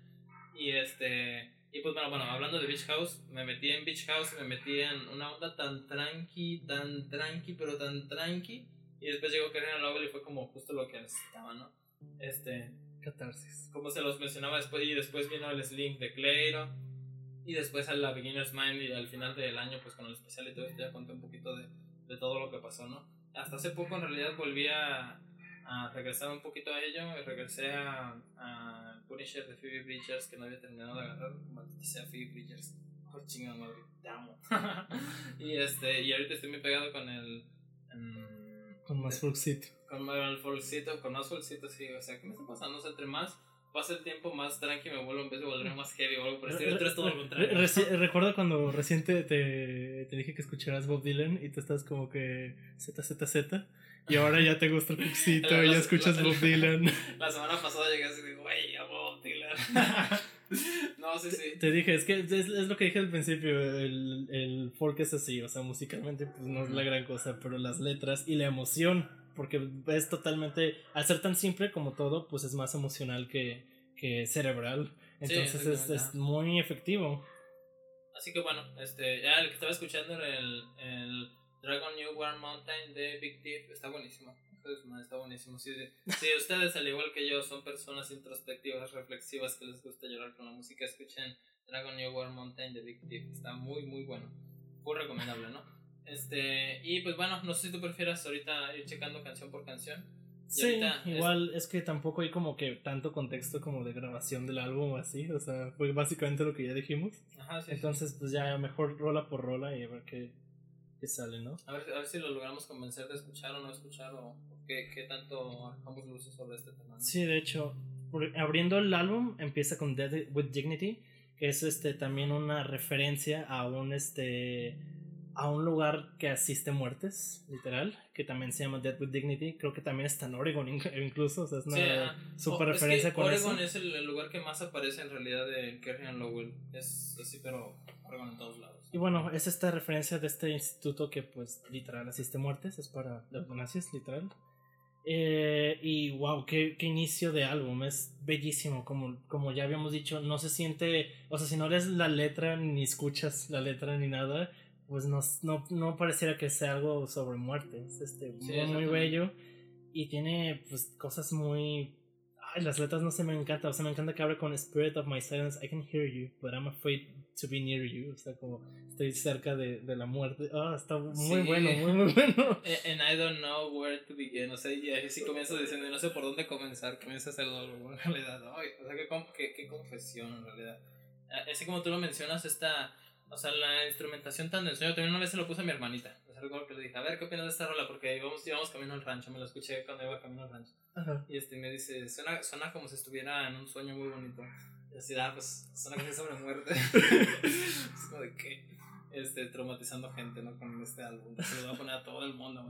S1: Y este. Y pues bueno, bueno, hablando de Beach House, me metí en Beach House, me metí en una onda tan tranqui, tan tranqui, pero tan tranqui. Y después llegó Karen Lowell y fue como justo lo que necesitaba, ¿no? Este,
S2: Catarsis.
S1: como se los mencionaba después, y después vino el Sling de Cleiro, y después a la Beginner's Mind, y al final del año, pues con el especial y todo esto, ya conté un poquito de, de todo lo que pasó, ¿no? Hasta hace poco en realidad volví a, a regresar un poquito a ello, y regresé a, a Punisher de Phoebe Bridgers, que no había terminado de agarrar, maldita sea Phoebe Bridgers, por chingada madre, te amo. y, este, y ahorita estoy muy pegado con el... mm,
S2: Con más Fruxito.
S1: con el folcito, con más folcito, sí. O sea, ¿qué me está pasando? O sea, entre más pasa el tiempo, más tranqui me vuelvo en vez de volverme más heavy o algo por el estilo. Todo lo contrario.
S2: Recuerdo cuando recién te, te, dije que escucharas Bob Dylan y tú estás como que ZZZ y ahora ya te gusta el y ya escuchas
S1: los-
S2: Bob Dylan.
S1: La semana pasada llegué así de, güey, amo Bob Dylan. no, sí, sí.
S2: Te dije, es que es, es lo que dije al principio, el, el folk es así, o sea, musicalmente pues no es la gran cosa, pero las letras y la emoción, porque es totalmente, al ser tan simple como todo, pues es más emocional que, que cerebral, entonces es, es muy efectivo.
S1: Así que bueno, este, ya el que estaba escuchando era el, el Dragon New War Mountain de Big Thief. Está buenísimo. Está buenísimo. Si, si ustedes, al igual que yo, son personas introspectivas, reflexivas, que les gusta llorar con la música, escuchen Dragon New War Mountain de Big Thief. Está muy, muy bueno. Muy recomendable, ¿no? Este, y pues bueno, no sé si tú prefieras ahorita ir checando canción por canción. Y
S2: Sí,
S1: ahorita es-
S2: igual es que tampoco hay como que tanto contexto como de grabación del álbum o así, o sea, fue básicamente lo que ya dijimos.
S1: Ajá, sí, sí.
S2: Entonces, pues ya mejor rola por rola y a ver qué, qué sale, ¿no?
S1: A ver, a ver si lo logramos convencer de escuchar o no escuchar o, qué, qué tanto arrojamos luces sobre este tema. ¿no?
S2: Sí, de hecho, abriendo el álbum empieza con Dead with Dignity, que es este también una referencia a un este a un lugar que asiste muertes, literal, que también se llama Dead with Dignity, creo que también está en Oregon inc- incluso, o sea, es una
S1: Sí, ajá.
S2: super referencia
S1: es que
S2: con
S1: Oregon
S2: eso.
S1: es el, lugar que más aparece en realidad de Kerrigan Lowell. Es así, pero Oregon en todos lados.
S2: Y bueno, es esta referencia de este instituto que pues literal asiste muertes, es para eutanasia, literal. Eh, y wow, qué, qué inicio de álbum, es bellísimo, como, como ya habíamos dicho, no se siente, o sea, si no lees la letra ni escuchas la letra ni nada, pues no, no, no pareciera que sea algo sobre muerte, es este,
S1: Sí,
S2: muy, muy bello y tiene pues cosas muy... Ay, las letras no se me encanta, o sea, me encanta que abre con Spirit of my silence, I can hear you, but I'm afraid to be near you, o sea, como estoy cerca de, de la muerte. Ah, está muy
S1: Sí.
S2: bueno, muy, muy bueno.
S1: Eh, And I don't know where to begin. O sea, y así comienza diciendo, no sé por dónde comenzar. Comienza a hacer algo en realidad. Ay, o sea, qué, qué, qué confesión en realidad. Ah, Así como tú lo mencionas, esta. O sea, la instrumentación tan de ensueño. También una vez se lo puse a mi hermanita. Sea, recuerdo que le dije, a ver, ¿qué opinas de esta rola? Porque íbamos, íbamos camino al rancho. Me lo escuché cuando iba camino al rancho.
S2: Ajá.
S1: Y este me dice, suena, suena como si estuviera en un sueño muy bonito. Y así, ah, pues suena que es sobre muerte. es como de que, este, traumatizando gente, ¿no? Con este álbum. Se lo voy a poner a todo el mundo.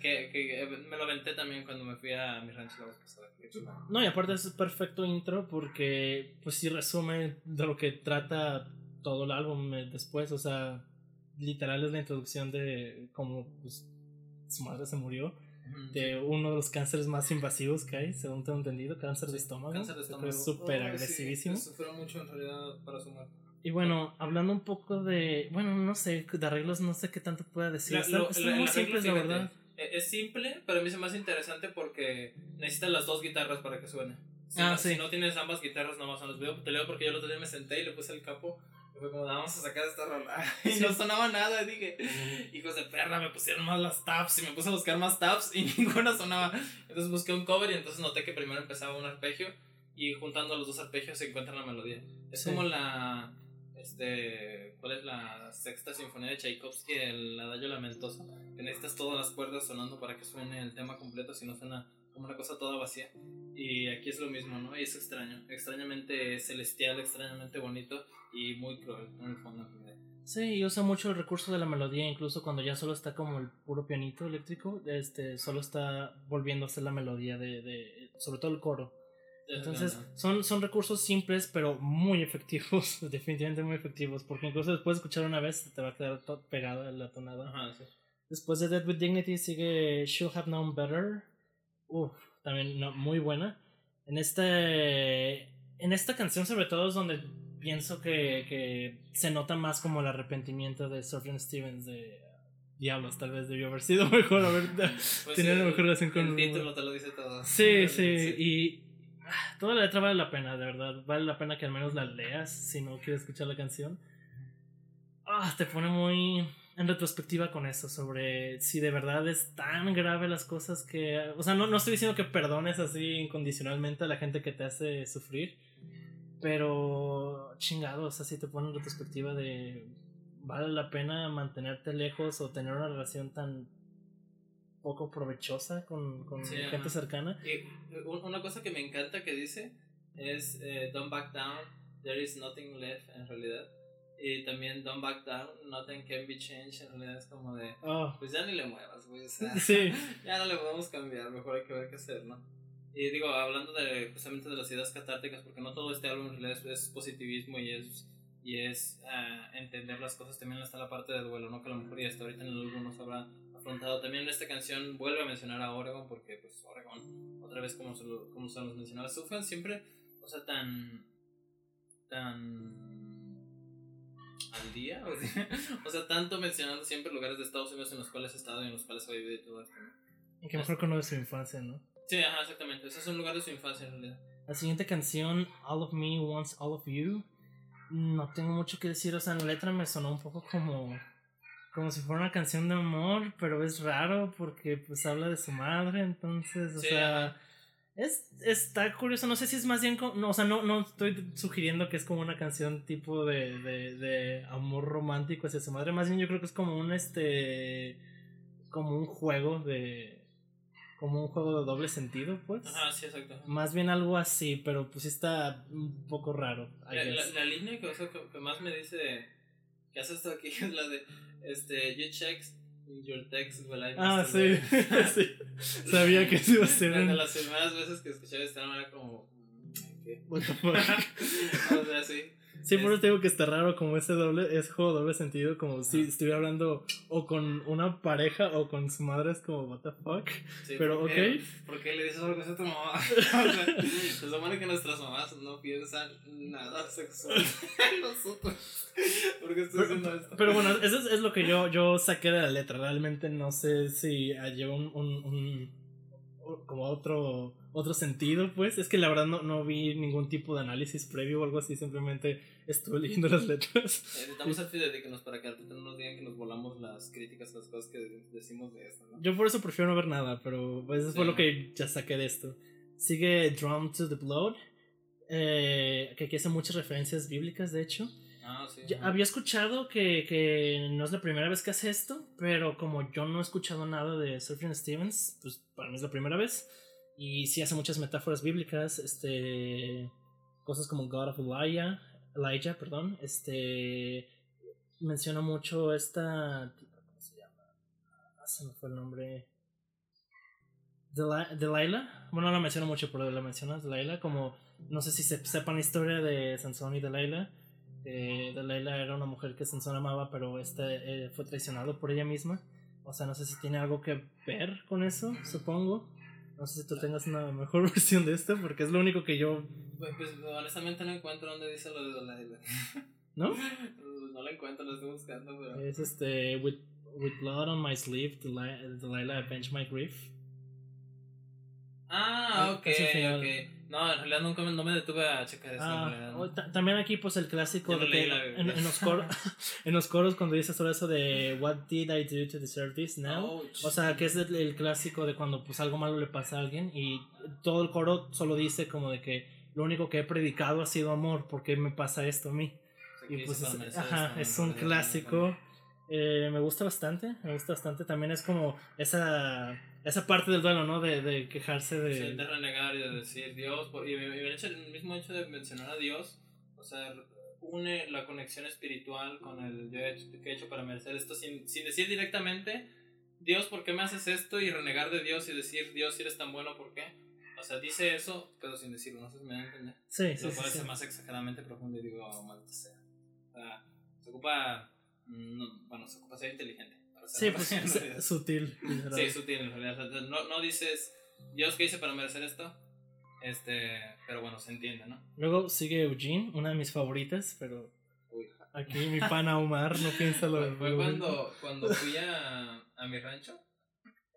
S1: Que, que eh, me lo aventé también cuando me fui a mi rancho la vez pasada.
S2: No, y aparte es perfecto intro porque pues sí resume de lo que trata todo el álbum eh, después, o sea, literal es la introducción de cómo pues, su madre se murió, de uno de los cánceres más invasivos que hay, según tengo entendido, cáncer de estómago,
S1: Cáncer de estómago.
S2: es súper
S1: sí,
S2: agresivísimo.
S1: sufrió mucho en realidad para su muerte.
S2: Y bueno, hablando un poco de, bueno, no sé, de arreglos no sé qué tanto pueda decir,
S1: La-
S2: están,
S1: lo-
S2: están
S1: la- el
S2: muy simples la verdad.
S1: eh, Es simple, pero a mí se me hace interesante porque necesitas las dos guitarras para que suene. Si,
S2: Ah,
S1: no,
S2: sí.
S1: si no tienes ambas guitarras, no vas a los veo. Te leo porque yo el otro día me senté y le puse el capo. Fue como, vamos a sacar esta rola. Y
S2: Sí.
S1: no sonaba nada. Dije, hijos de perra, me pusieron más las tabs. Y me puse a buscar más tabs y ninguna sonaba. Entonces busqué un cover y entonces noté que primero empezaba un arpegio. Y juntando los dos arpegios se encuentra la melodía. Es
S2: Sí.
S1: como la. Este, ¿Cuál es la sexta sinfonía de Tchaikovsky? El adagio lamentoso. Que necesitas todas las cuerdas sonando para que suene el tema completo. Si no suena como una cosa toda vacía. Y aquí es lo mismo, ¿no? Y es extraño, extrañamente celestial, extrañamente bonito y muy cruel en el fondo.
S2: Sí, y usa mucho el recurso de la melodía, incluso cuando ya solo está como el puro pianito eléctrico, este, solo está volviéndose la melodía de, de sobre todo el coro. Entonces, son, son recursos simples, pero muy efectivos, definitivamente muy efectivos, porque incluso después de escuchar una vez te va a quedar pegada la tonada.
S1: Ajá, sí.
S2: Después de Dead with Dignity sigue Should Have Known Better. Uf, también muy buena. En este en esta canción sobre todo es donde pienso que, que se nota más como el arrepentimiento de Sufjan Stevens de diablos, tal vez debió haber sido mejor haber pues tenido una mejor relación con
S1: el título te lo dice todo.
S2: Sí, sí, sí, y ah, toda la letra vale la pena, de verdad. Vale la pena que al menos la leas si no quieres escuchar la canción. Ah, te pone muy en retrospectiva con eso, sobre si de verdad es tan grave las cosas que... O sea, no, no estoy diciendo que perdones así incondicionalmente a la gente que te hace sufrir, pero chingado, o sea, si te pone en retrospectiva de... ¿Vale la pena mantenerte lejos o tener una relación tan poco provechosa con, con gente cercana?
S1: Y una cosa que me encanta que dice es eh, Don't back down, there is nothing left en realidad y también Don't Back Down, Nothing Can Be Changed, en realidad es como de, oh. pues ya ni le muevas, güey, o sea, ya no le podemos cambiar, mejor hay que ver qué hacer, ¿no? Y digo, hablando de justamente de las ideas catárticas, porque no todo este álbum en realidad es, positivismo y es, y es uh, entender las cosas, también está la parte del duelo, ¿no? Que a lo mejor ya hasta ahorita en el álbum nos habrá afrontado. También en esta canción vuelve a mencionar a Oregon, porque pues Oregon, otra vez como se, como se nos mencionaba, Sufjan siempre, o sea, tan, tan al día. O sea, tanto mencionando siempre lugares de Estados Unidos en los cuales he estado y en los cuales he vivido y todo esto.
S2: Y que mejor conoce su infancia, ¿no?
S1: Sí, ajá, exactamente. Ese es un lugar de su infancia en realidad.
S2: La siguiente canción, All of Me Wants All of You. No tengo mucho que decir, o sea, en la letra me sonó un poco como como si fuera una canción de amor, pero es raro porque pues habla de su madre, entonces, o sea, es, está curioso, no sé si es más bien, no, o sea, no, no estoy sugiriendo que es como una canción tipo de, de, de, amor romántico hacia su madre, más bien yo creo que es como un, este, como un juego de, como un juego de doble sentido, pues.
S1: Ajá, sí, exacto.
S2: Más bien algo así, pero pues está un poco raro.
S1: La, la, línea que, que, más me dice que hace esto aquí es la de, este, you checks Your text
S2: Ah, sí. sí. Sabía que eso iba a ser.
S1: De las primeras veces que escuché esta era como. ¿Qué? What the fuck? o sea, sí.
S2: Sí, por eso digo que está raro como ese doble, ese juego doble sentido, como si estuviera hablando o con una pareja o con su madre, es como, what the fuck. Pero,
S1: ¿por qué? ok. ¿Por qué le dices algo a tu mamá? o sea, se supone que nuestras mamás no piensan nada sexual en nosotros. ¿Por qué estoy haciendo esto?
S2: Pero bueno, eso es, es, lo que yo, yo saqué de la letra. Realmente no sé si lleva un, un, un como otro otro sentido, pues. Es que la verdad no, no vi ningún tipo de análisis previo o algo así, simplemente estuve leyendo las letras.
S1: Necesitamos ser fidedignos para que no nos digan que nos volamos las críticas, las cosas que decimos de esto, ¿no?
S2: Yo por eso prefiero no ver nada, pero pues eso fue lo que ya saqué de esto. Sigue Drum to the Blood, eh, que aquí hace muchas referencias bíblicas, de hecho.
S1: Ah, sí,
S2: había escuchado que, que, no es la primera vez que hace esto, pero como yo no he escuchado nada de Surfing Stevens, pues para mí es la primera vez. Y sí hace muchas metáforas bíblicas, este, cosas como God of Elijah, Elijah, perdón, este, menciona mucho esta, ¿cómo se llama? Ah, se me fue el nombre. Delilah, bueno, no la menciona mucho, pero la menciona Delilah, como, no sé si se, sepan la historia de Sansón y Delilah. Eh, Delilah era una mujer que Sansón amaba, pero este eh, fue traicionado por ella misma. O sea, no sé si tiene algo que ver con eso, supongo. No sé si tú tengas una mejor versión de esto, porque es lo único que yo.
S1: Pues, pues honestamente no encuentro dónde dice lo de Delilah.
S2: ¿No?
S1: no lo encuentro, lo estoy buscando, pero.
S2: Es este. With, with blood on my sleeve, Delilah avenge my grief.
S1: Ah, ok, ok. No, en realidad nunca me, no me detuve a checar eso.
S2: Ah, también aquí, pues el clásico de que en, los coros, en los coros, cuando dices todo eso de What did I do to deserve this now? o sea, que es el, clásico de cuando pues algo malo le pasa a alguien y todo el coro solo dice como de que lo único que he predicado ha sido amor, ¿por qué me pasa esto a mí? y pues es, ajá, es un clásico. Eh, me gusta bastante, me gusta bastante. También es como esa esa parte del duelo, ¿no? De, de quejarse de...
S1: Sí, de renegar y de decir Dios, por- y el, hecho- el mismo hecho de mencionar a Dios, o sea, une la conexión espiritual con el yo he hecho, que he hecho para merecer esto, sin, sin decir directamente, Dios, ¿por qué me haces esto? Y renegar de Dios y decir, Dios, si eres tan bueno, ¿por qué? O sea, dice eso, pero sin decirlo, no sé si me da a entender.
S2: Sí, sí,
S1: Lo
S2: sí,
S1: cual
S2: sí.
S1: es más exageradamente profundo y digo, oh, maldita sea. O sea, se ocupa, mm, no, bueno, se ocupa ser inteligente. Para
S2: Sí, pues
S1: realidad.
S2: sutil.
S1: Sí, sutil en realidad. O sea, no, no dices, Dios, ¿qué hice para merecer esto? Este, pero bueno, se entiende, ¿no?
S2: Luego sigue Eugene, una de mis favoritas, pero
S1: Uy.
S2: aquí mi pana Omar no piensa lo
S1: Fue, fue cuando, cuando fui a, a mi rancho,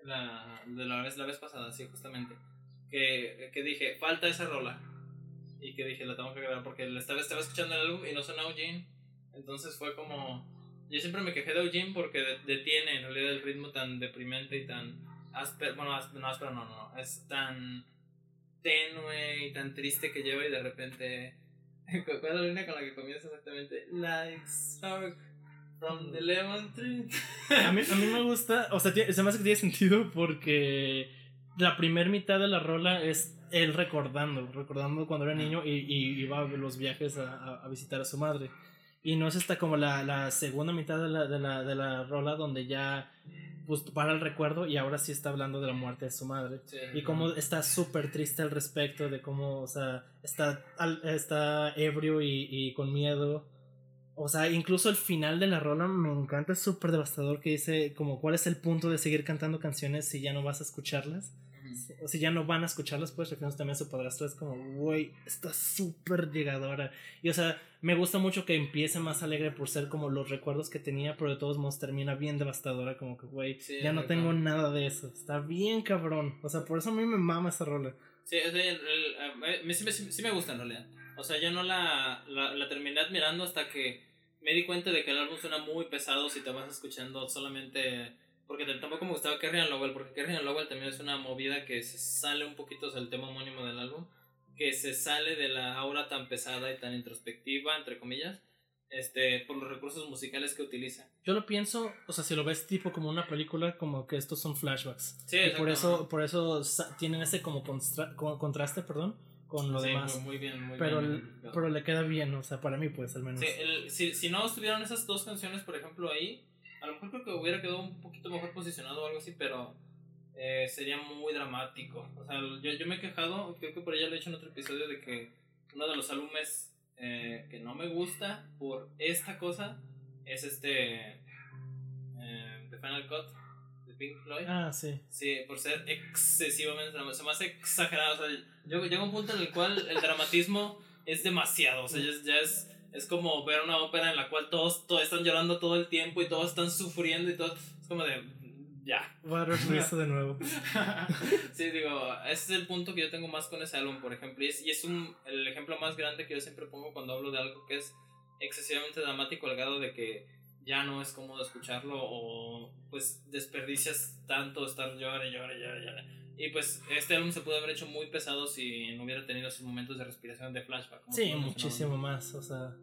S1: la, de la, vez, la vez pasada, sí, justamente, que, que dije, falta esa rola. Y que dije, la tengo que grabar porque la estaba, estaba escuchando el álbum y no sonaba Eugene. Entonces fue como... Yo siempre me quejé de Eugene porque de- detiene en realidad el ritmo tan deprimente y tan áspero. Bueno, áspero, no, áspero no, no. Es tan tenue y tan triste que lleva y de repente... ¿Cuál es la línea con la que comienza exactamente? Like spark from the lemon tree.
S2: A mí, a mí me gusta, o sea, se me hace que tiene sentido porque la primera mitad de la rola es él recordando, recordando cuando era niño y, y iba a los viajes a- a visitar a su madre. Y no es hasta como la, la segunda mitad de la, de, la, de la rola donde ya pues, para el recuerdo y ahora sí está hablando de la muerte de su madre.
S1: Sí.
S2: Y cómo está súper triste al respecto de cómo, o sea, está, al- está ebrio y, y con miedo. O sea, incluso el final de la rola me encanta, es súper devastador que dice como cuál es el punto de seguir cantando canciones si ya no vas a escucharlas. O si ya no van a escucharlas, pues refiriéndose también a su padrastro, es como, güey, está súper llegadora. Y o sea, me gusta mucho que empiece más alegre por ser como los recuerdos que tenía, pero de todos modos termina bien devastadora, como que, güey,
S1: Sí,
S2: ya no tengo nada de eso. Está bien cabrón. O sea, por eso a mí me mama esa rola.
S1: Sí, o sea, el- sí, me- sí me gusta en realidad. O sea, yo no la, la, la terminé admirando hasta que me di cuenta de que el álbum suena muy pesado si te vas escuchando solamente... Porque tampoco me gustaba Kerry and Lowell, porque Kerry and Lowell también es una movida que se sale un poquito, o sea, el tema homónimo del álbum, que se sale de la aura tan pesada y tan introspectiva, entre comillas, este, por los recursos musicales que utiliza.
S2: Yo lo pienso, o sea, si lo ves tipo como una película, como que estos son flashbacks.
S1: Sí,
S2: y por eso, por eso tienen ese como constra- co- contraste, perdón, con lo
S1: Sí,
S2: demás.
S1: muy, muy bien, muy
S2: pero,
S1: bien.
S2: el- pero le queda bien, o sea, para mí pues al menos.
S1: Sí, el- si, si no estuvieran esas dos canciones, por ejemplo, ahí, a lo mejor creo que hubiera quedado un poquito mejor posicionado o algo así, pero eh, sería muy dramático. O sea, yo, yo me he quejado, creo que por ella lo he hecho en otro episodio, de que uno de los álbumes eh, que no me gusta por esta cosa es este eh, The Final Cut de Pink Floyd.
S2: Ah, sí.
S1: Sí, por ser excesivamente dramático. Se me hace exagerado. O sea, yo, llega un punto en el cual el dramatismo es demasiado. O sea, ya es, ya es, es como ver una ópera en la cual todos, todos están llorando todo el tiempo y todos están sufriendo y todo. Es como de. Ya.
S2: Waters lo hizo de nuevo.
S1: sí, digo, ese es el punto que yo tengo más con ese álbum, por ejemplo. Y es, y es un, el ejemplo más grande que yo siempre pongo cuando hablo de algo que es excesivamente dramático al grado de que ya no es cómodo escucharlo o pues desperdicias tanto estar llore, llore, llore. Y pues este álbum se pudo haber hecho muy pesado si no hubiera tenido esos momentos de respiración de flashback.
S2: Sí, muchísimo más, o sea.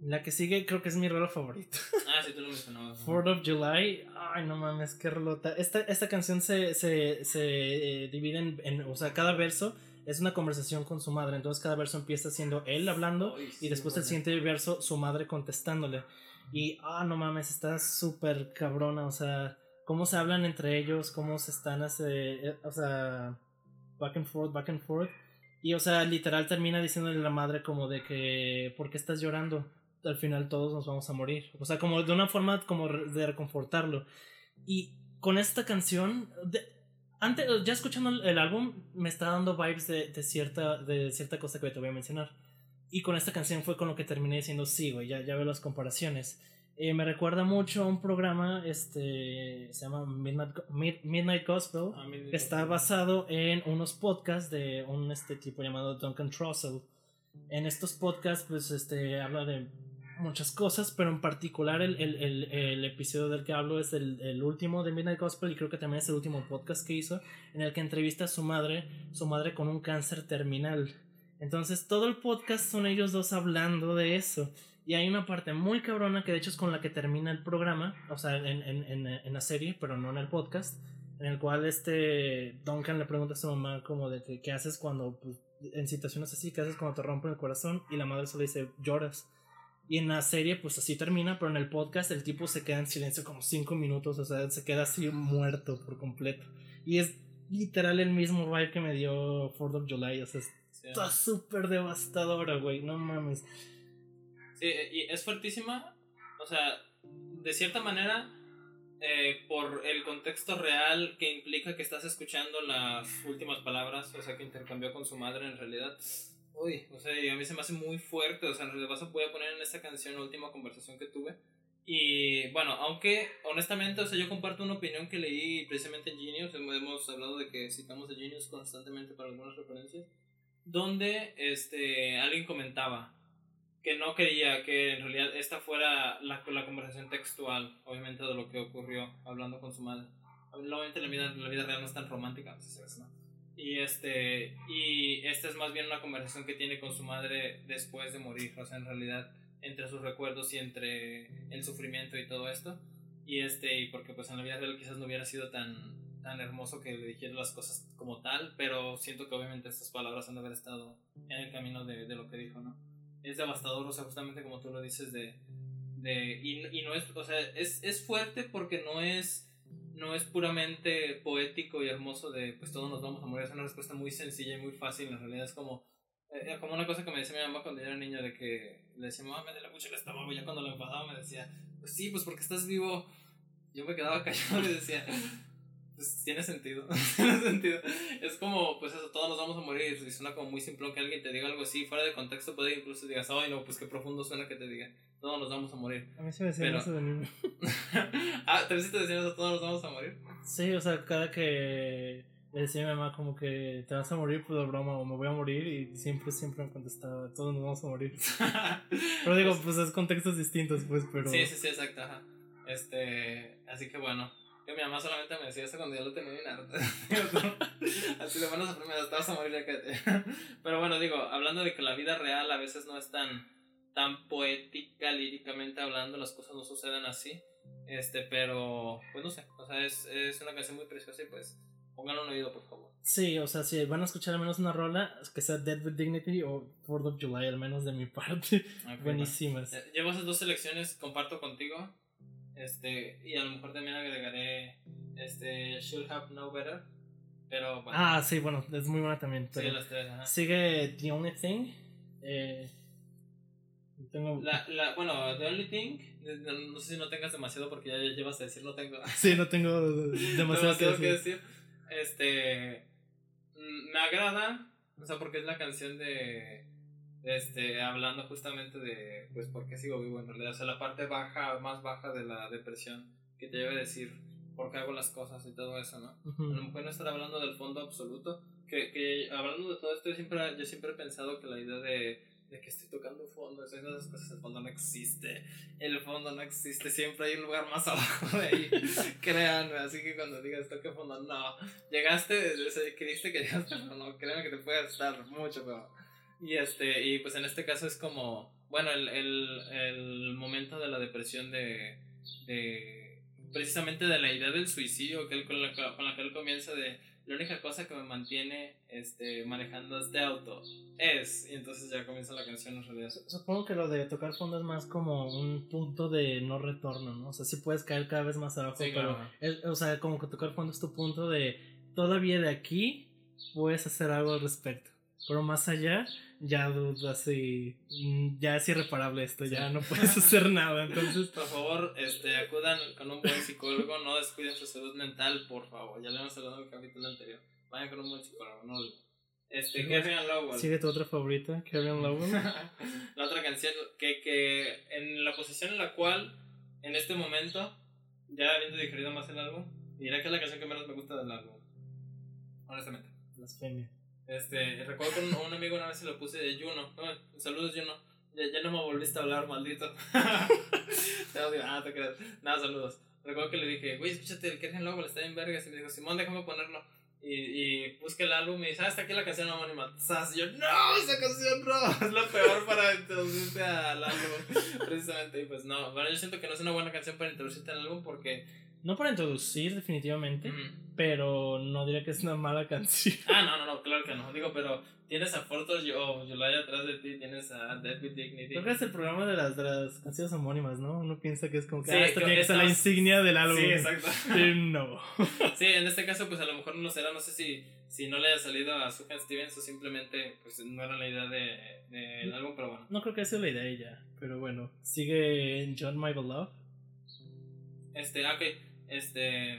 S2: La que sigue creo que es mi rola favorita.
S1: Ah, sí, tú lo mencionabas. ¿no?
S2: 4th of July, ay no mames, qué rolota. Esta, esta canción se, se, se eh, divide en, en- o sea, cada verso es una conversación con su madre, entonces cada verso empieza siendo él hablando
S1: Ay, sí,
S2: y después el siguiente verso su madre contestándole. Y, ah, no mames, está súper cabrona, o sea, cómo se hablan entre ellos, cómo se están, hace, eh, o sea, back and forth, back and forth. Y, o sea, literal termina diciéndole a la madre como de que, ¿por qué estás llorando? Al final todos nos vamos a morir. O sea, como de una forma como de reconfortarlo. Y con esta canción, de- antes, ya escuchando el álbum, me está dando vibes de, de cierta, de cierta cosa que te voy a mencionar. Y con esta canción fue con lo que terminé diciendo, sí, güey, ya, ya veo las comparaciones. Eh, me recuerda mucho a un programa, este, se llama Midnight, Mid- Midnight Gospel.
S1: A mí-
S2: Está basado en unos podcasts de un este tipo llamado Duncan Trussell. En estos podcasts, pues, este, habla de muchas cosas, pero en particular el, el, el, el episodio del que hablo es el, el último de Midnight Gospel y creo que también es el último podcast que hizo, en el que entrevista a su madre, su madre con un cáncer terminal. Entonces todo el podcast son ellos dos hablando de eso. Y hay una parte muy cabrona que de hecho es con la que termina el programa, o sea, en, en, en, en la serie, pero no en el podcast, en el cual este Duncan le pregunta a su mamá como de que qué haces cuando, pues, en situaciones así, qué haces cuando te rompen el corazón y la madre solo dice lloras. Y en la serie, pues así termina, pero en el podcast el tipo se queda en silencio como cinco minutos, o sea, se queda así muerto por completo. Y es literal el mismo vibe que me dio Fourth of July, o sea, está súper devastadora, güey, no mames.
S1: Y es fuertísima, o sea, de cierta manera, eh, por el contexto real que implica que estás escuchando las últimas palabras, o sea, que intercambió con su madre en realidad. Uy, o sea, a mí se me hace muy fuerte, o sea, en realidad voy a poner en esta canción la última conversación que tuve. Y bueno, aunque honestamente, o sea, yo comparto una opinión que leí precisamente en Genius, hemos hablado de que citamos a Genius constantemente para algunas referencias, donde este, alguien comentaba que no quería que en realidad esta fuera la, la conversación textual, obviamente, de lo que ocurrió hablando con su madre. Obviamente la vida, la vida real no es tan romántica, ¿no? Y, este, y esta es más bien una conversación que tiene con su madre después de morir, o sea, en realidad entre sus recuerdos y entre el sufrimiento y todo esto. Y este, y porque pues en la vida real quizás no hubiera sido tan, tan hermoso que le dijera las cosas como tal, pero siento que obviamente estas palabras han de haber estado en el camino de, de lo que dijo, ¿no? Es devastador, o sea, justamente como tú lo dices, de... de y, y no es, o sea, es, es fuerte porque no es no es puramente poético y hermoso de pues todos nos vamos a morir, es una respuesta muy sencilla y muy fácil, en realidad es como, eh, como una cosa que me decía mi mamá cuando yo era niño de que le decía, mamá, me la mucho el estómago, y ya cuando lo enfadaba me decía, pues sí, pues porque estás vivo, yo me quedaba callado y decía, pues tiene sentido, tiene sentido, es como, pues eso, todos nos vamos a morir, y suena como muy simple que alguien te diga algo así, fuera de contexto puede incluso digas, ay no, pues qué profundo suena que te diga, todos nos vamos a morir.
S2: A mí sí me decían eso de niño.
S1: ah, ¿te decían eso, todos nos vamos a morir?
S2: Sí, o sea, cada que le decía a mi mamá como que te vas a morir, pues de broma, o me voy a morir, y siempre, siempre me contestaba, todos nos vamos a morir. pero digo, pues es contextos distintos, pues, pero...
S1: Sí, sí, sí, exacto, ajá. Este, así que bueno, que mi mamá solamente me decía eso cuando ya lo tenía bien harto. así de buenas a primeras, vas a morir ya que Pero bueno, digo, hablando de que la vida real a veces no es tan tan poética, líricamente hablando, las cosas no suceden así. Este, pero, pues no sé, o sea, es, es una canción muy preciosa y pues pónganlo un oído, por favor.
S2: Sí, o sea, si van a escuchar al menos una rola, que sea Dead with Dignity o Fourth of July, al menos de mi parte. Buenísimas.
S1: Eh, llevo esas dos selecciones, comparto contigo. Este, y a lo mejor también agregaré este Should Have Know Better. Pero bueno.
S2: Ah, sí, bueno, es muy buena también.
S1: sí, las tres, ajá.
S2: Sigue The Only Thing. Eh,
S1: tengo... La, la, bueno, The Only Thing, no sé si no tengas demasiado porque ya llevas a decir no tengo.
S2: Sí, no tengo demasiado,
S1: que, decir. Este, mm, me agrada, o sea, porque es la canción de, este, hablando justamente de, pues, por qué sigo vivo en realidad. O sea, la parte baja, más baja de la depresión, que te lleva a decir por qué hago las cosas y todo eso, ¿no? A lo mejor no estar hablando del fondo absoluto, que, que hablando de todo esto, yo siempre, yo siempre he pensado que la idea de de que estoy tocando fondo, esas cosas, el fondo no existe, el fondo no existe, siempre hay un lugar más abajo de ahí, créanme, así que cuando digas toque fondo, no, llegaste, creíste que llegaste, pero no, créanme que te puede estar mucho peor. Y, este, y pues en este caso es como, bueno, el, el, el momento de la depresión de, de, precisamente de la idea del suicidio, que él, con, la, con la que él comienza de la única cosa que me mantiene este, manejando este auto es, y entonces ya comienza la canción en realidad.
S2: Supongo que lo de tocar fondo es más como un punto de no retorno, ¿no? O sea, sí puedes caer cada vez más abajo, pero, o sea, como que tocar fondo es tu punto de todavía de aquí puedes hacer algo al respecto, pero más allá ya dudas y mm, ya es irreparable esto, ya no puedes hacer nada, entonces...
S1: Por favor, este, acudan con un buen psicólogo, no descuiden su salud mental, por favor, ya le hemos hablado en el capítulo anterior, vayan con un buen psicólogo, no... Este, Carrie Lowell.
S2: ¿Sigue tu otra favorita, Carrie Lowell?
S1: la otra canción que, que en la posición en la cual, en este momento, ya habiendo digerido más el álbum, dirá que es la canción que menos me gusta del álbum, honestamente.
S2: Blasfemia.
S1: Este, recuerdo que un, amigo una vez se lo puse de Juno. saludos, Juno. Ya, ya, no me volviste a hablar, maldito. te odio. Ah, te creas. Nada, saludos. Recuerdo que le dije, güey, escúchate el Kergen Lobo, está en vergas. Y me dijo, Simón, déjame ponerlo. Y, y busqué el álbum y dice, ah, está aquí la canción homónima. Y yo, no, esa canción no, es lo peor para introducirte al álbum. precisamente. Y pues no, bueno, yo siento que no es una buena canción para introducirte al álbum porque.
S2: No para introducir, definitivamente.
S1: mm,
S2: Pero no diría que es una mala canción.
S1: Ah, no, no, no, claro que no. Digo, pero tienes a Fortos o Yolaya atrás de ti, tienes a Dead with Dignity.
S2: Creo que es el programa de las, de las canciones homónimas, ¿no? Uno piensa que es como que
S1: Sí,
S2: ah, esto tiene que ser la insignia del álbum.
S1: Sí, exacto.
S2: Sí, no.
S1: Sí, en este caso, pues a lo mejor no será, no sé si, si no le haya salido a Sufjan Stevens o simplemente pues no era la idea del de, del álbum, pero bueno.
S2: No creo que esa sea la idea ya. Pero bueno, sigue John My Beloved.
S1: Este, ah, ok, este.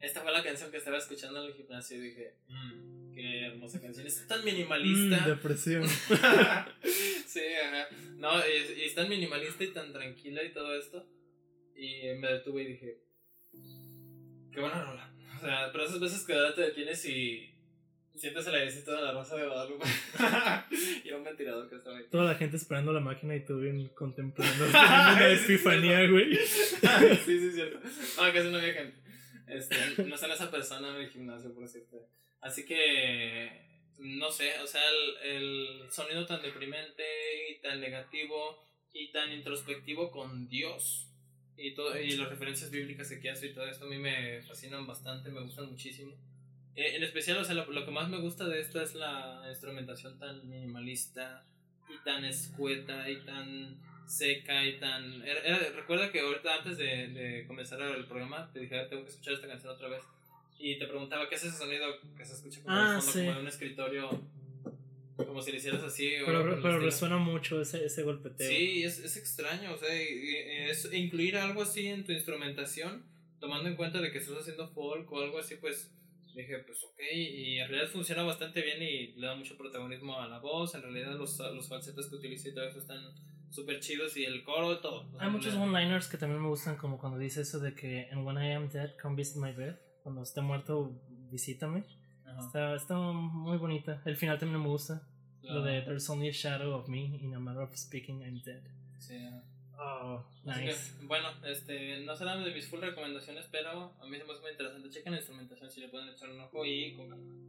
S1: Esta fue la canción que estaba escuchando en el gimnasio y dije, mmm, qué hermosa canción. Es tan minimalista.
S2: Mm, depresión.
S1: sí, ajá. No, y, y es tan minimalista y tan tranquila y todo esto. Y me detuve y dije, qué buena rola. O sea, pero esas veces que te detienes y sientes el airecito de la rosa de Guadalupe. y era un ventilador que estaba ahí.
S2: Toda la gente esperando la máquina y tú bien contemplando. una epifanía, güey.
S1: sí, sí, es cierto. No, casi no había gente. Este, no son esa persona en el gimnasio, por cierto. Así que, no sé, o sea, el, el sonido tan deprimente y tan negativo y tan introspectivo con Dios y, todo, y las referencias bíblicas que hace y todo esto a mí me fascinan bastante, me gustan muchísimo. Eh, en especial, o sea, lo, lo que más me gusta de esto es la instrumentación tan minimalista y tan escueta y tan seca y tan... era- era- recuerda que ahorita antes de, de comenzar el programa te dije, "Ah, tengo que escuchar esta canción otra vez. Y te preguntaba, ¿qué es ese sonido que se escucha como,
S2: Ah,
S1: fondo,
S2: sí.
S1: como de un escritorio? Como si le hicieras así. o
S2: Pero,
S1: el
S2: pero resuena mucho ese, ese golpeteo.
S1: Sí, es, es extraño, o sea, y- y es incluir algo así en tu instrumentación, tomando en cuenta de que estás haciendo folk o algo así, pues dije, pues ok, y en realidad funciona bastante bien y le da mucho protagonismo a la voz, en realidad los, los falsetes que utiliza y todo eso están súper chidos y el coro, todo.
S2: Hay muchos one-liners que también me gustan, como cuando dice eso de que And when I am dead, come visit my bed. Cuando esté muerto, visítame.
S1: Ajá,
S2: Está, está muy bonita. El final también me gusta.
S1: claro,
S2: Lo de There's only a shadow of me in a matter of speaking, I'm dead.
S1: sí.
S2: Oh,
S1: que,
S2: nice.
S1: bueno, este, no serán de mis full recomendaciones, pero a mí se me hace muy interesante. Chequen la instrumentación si le pueden echar un ojo y con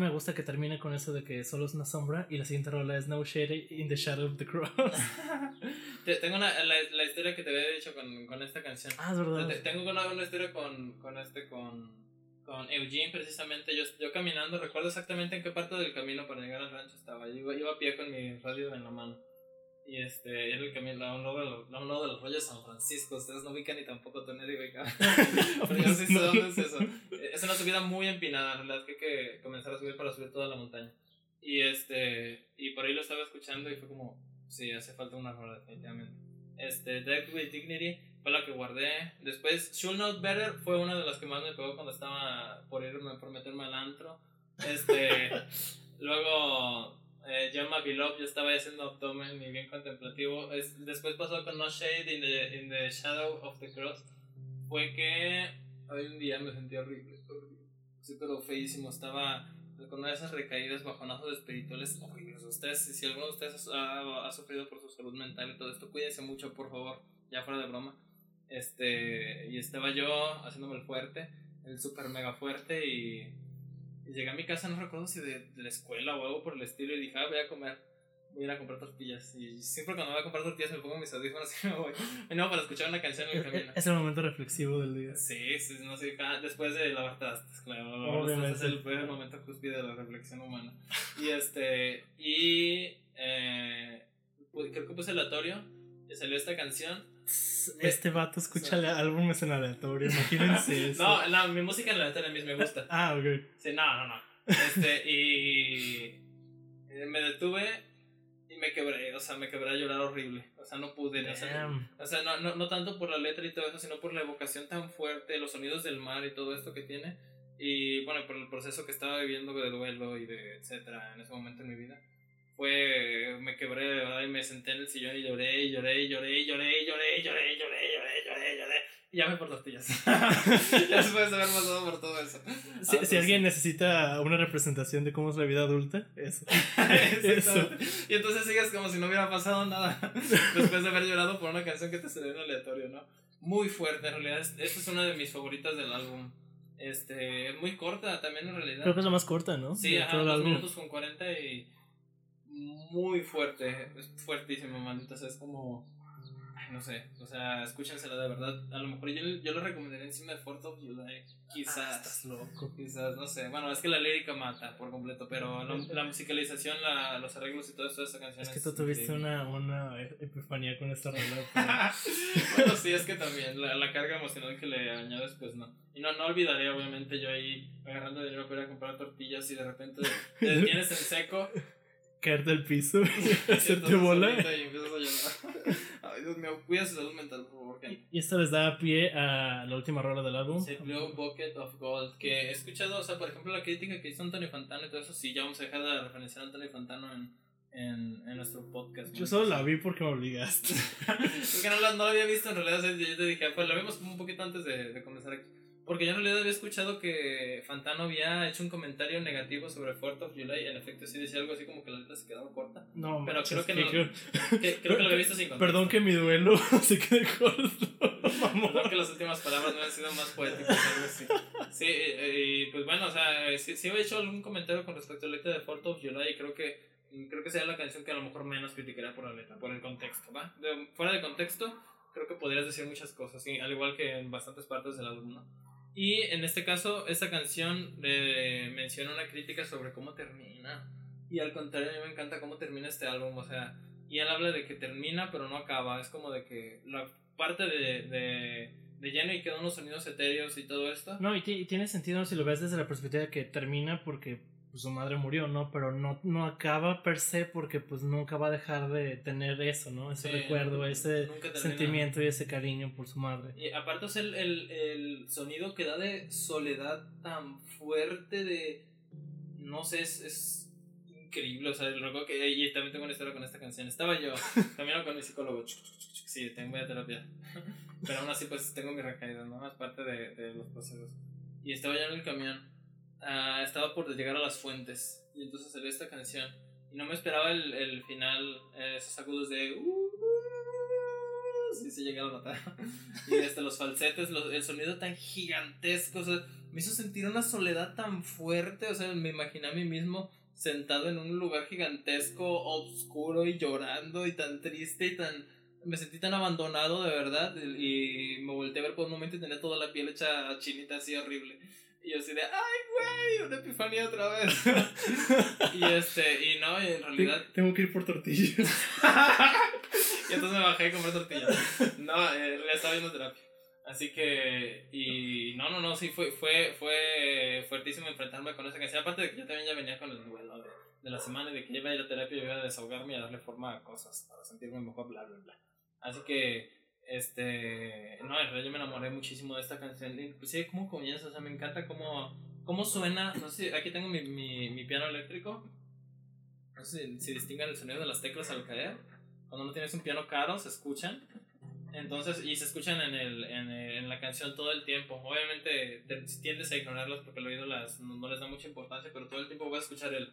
S2: me gusta que termine con eso de que solo es una sombra y la siguiente rola es No Shade in the Shadow of the Cross.
S1: Te- Tengo una, la, la historia que te había dicho con, con esta canción.
S2: ah, es verdad.
S1: Te- Tengo una, una historia con, con este, con, con Eugene precisamente. Yo, yo caminando, recuerdo exactamente en qué parte del camino para llegar al rancho estaba. Yo iba, iba a pie con mi radio en la mano. Y este, era el camino a un lado de los, rollos San Francisco. Ustedes no ubican ni tampoco tú nadie ubica. Pero yo sí sé dónde es eso. Es una subida muy empinada, en realidad que hay que comenzar a subir para subir toda la montaña. Y este, y por ahí lo estaba escuchando y fue como, sí, hace falta una rola definitivamente. Este, Death with Dignity fue la que guardé. Después, Should Not Better fue una de las que más me pegó cuando estaba por irme, por meterme al antro. Este, luego, eh, John Beloved, yo estaba haciendo abdomen y bien contemplativo. Es, después pasó con No Shade in the, in the Shadow of the Cross. Fue que hoy un día me sentí horrible, horrible. Sí, pero feísimo. Estaba con una de esas recaídas, bajonazos espirituales horribles. Ustedes, si alguno de ustedes ha, ha sufrido por su salud mental y todo esto, cuídense mucho, por favor, ya fuera de broma. Este, y estaba yo haciéndome el fuerte, el super mega fuerte, y, y llegué a mi casa, no recuerdo si de, de la escuela o algo por el estilo, y dije, ah, voy a comer, voy a ir a comprar tortillas. Y siempre cuando voy a comprar tortillas me pongo mis audífonos y me voy. No, para escuchar una canción en el camino.
S2: Es el momento reflexivo del día.
S1: Sí, sí, no sé, después de lavar trastes, claro.
S2: Obviamente.
S1: trastes es el, momento cúspide de la reflexión humana. Y este, y eh, pu- creo que puse aleatorio y salió esta canción.
S2: Este vato escucha álbumes en aleatorio, imagínense eso.
S1: No, no, mi música en aleatorio a mí me gusta.
S2: Ah, ok.
S1: Sí, no, no, no. Este, y eh, me detuve y me quebré, o sea, me quebré a llorar horrible. O sea, no pude. O sea. O sea, no, no, no tanto por la letra y todo eso, sino por la evocación tan fuerte, los sonidos del mar y todo esto que tiene. Y bueno, por el proceso que estaba viviendo de duelo y de etcétera en ese momento en mi vida. Fue, me quebré de verdad y me senté en el sillón y lloré y lloré y lloré y lloré y lloré y lloré y lloré y lloré y lloré y lloré. Y ya me por tortillas. ya después de haber pasado por todo eso.
S2: Si,
S1: Ah,
S2: si
S1: pues,
S2: alguien necesita una representación de cómo es la vida adulta, eso.
S1: Exactamente. Y entonces sigues como si no hubiera pasado nada después de haber llorado por una canción que te salió en aleatorio, ¿no? Muy fuerte, en realidad. es- Esta es una de mis favoritas del álbum. Este, es muy corta también en realidad.
S2: Creo que es la más corta, ¿no?
S1: Sí,
S2: De
S1: ajá, dos minutos con 40 y muy fuerte, es fuertísimo, maldita, o sea, es como no sé, o sea, escúchensela de verdad. A lo mejor yo, yo lo recomendaría encima de Fort of July. Quizás.
S2: Ah, estás loco.
S1: Quizás, no sé. Bueno, es que la lírica mata por completo, pero la, la musicalización, la, los arreglos y todo esto de esta canción.
S2: Es que tú tuviste una, una epifanía con esta rola.
S1: bueno, sí, es que también la, la, carga emocional que le añades, pues no. Y no, no olvidaría, obviamente, yo ahí agarrando dinero para ir a comprar tortillas y de repente te detienes en seco
S2: caerte al piso y hacerte bola.
S1: Y empiezas a llorar. Ay, Dios mío, cuida su salud mental, por favor.
S2: Y esto les da pie a la última rola del álbum.
S1: Sí, Blue Bucket of Gold. Que he escuchado, o sea, por ejemplo, la crítica que hizo Antonio Fantano y todo eso. Sí, ya vamos a dejar de referenciar a Antonio Fantano en, en, en nuestro podcast.
S2: Yo solo la vi porque me obligaste.
S1: porque no la, no la había visto en realidad. O sea, yo te dije, pues la vimos como un poquito antes de, de comenzar aquí. Porque yo en realidad había escuchado que Fantano había hecho un comentario negativo sobre Fourth of July. En efecto, sí decía algo así como que la letra se quedaba corta.
S2: No,
S1: pero creo que, no. Creo, que, creo que lo había visto sin contexto.
S2: Perdón que mi duelo se quede corto.
S1: Perdón que las últimas palabras no han sido más poéticas. Algo así. Sí, y pues bueno, o sea, sí, sí había hecho algún comentario con respecto a la letra de Fourth of July. Y creo que, creo que sea la canción que a lo mejor menos criticaría por la letra, por el contexto. ¿va? De, fuera de contexto, creo que podrías decir muchas cosas, ¿sí? al igual que en bastantes partes del álbum, ¿no? Y en este caso, esta canción eh, menciona una crítica sobre cómo termina. Y al contrario, a mí me encanta cómo termina este álbum. O sea, y él habla de que termina, pero no acaba. Es como de que la parte de, de, de lleno y quedan unos sonidos etéreos y todo esto.
S2: No, y tiene sentido si lo ves desde la perspectiva de que termina porque pues, su madre murió, ¿no? Pero no, no acaba per se porque pues nunca va a dejar de tener eso, ¿no? Ese
S1: Sí,
S2: recuerdo, ese
S1: nunca
S2: sentimiento y ese cariño por su madre.
S1: Y aparte es el, el, el sonido que da de soledad tan fuerte de... No sé, es, es increíble. O sea, recuerdo que... Y también tengo una historia con esta canción. Estaba yo caminando con mi psicólogo. Sí, tengo a terapia. Pero aún así pues tengo mi recaída, ¿no? Es parte de, de los procesos. Y estaba yo en el camión. Uh, estaba por llegar a las fuentes. Y entonces salió esta canción. Y no me esperaba el, el final, eh, esos agudos de... Uh, sí, sí, llegué a notar. y desde los falsetes, los, el sonido tan gigantesco, o sea, me hizo sentir una soledad tan fuerte, o sea, me imaginé a mí mismo sentado en un lugar gigantesco, oscuro y llorando y tan triste y tan... Me sentí tan abandonado de verdad y me volteé a ver por un momento y tenía toda la piel hecha chinita así horrible. Y yo así de, ay, güey, una epifanía otra vez. y este, y no, y en realidad...
S2: Tengo que ir por tortillas.
S1: y entonces me bajé a comer tortillas. No, en realidad estaba viendo terapia. Así que, y no, no, no, sí, fue, fue, fue fuertísimo enfrentarme con esa canción. Aparte de que yo también ya venía con el duelo de, de la semana y de que iba a ir a terapia y iba a desahogarme y a darle forma a cosas para sentirme mejor, bla, bla, bla. Así que, este, no, en realidad yo me enamoré muchísimo de esta canción. Inclusive cómo comienza, o sea, me encanta cómo, cómo suena. No sé aquí tengo mi, mi, piano eléctrico. No sé si, si distingan el sonido de las teclas al caer. Cuando no tienes un piano caro, se escuchan. Entonces, y se escuchan en, el, en, el, en la canción todo el tiempo. Obviamente te, tiendes a ignorarlas porque el oído las, no, no, les da mucha importancia, pero todo el tiempo voy a escuchar el...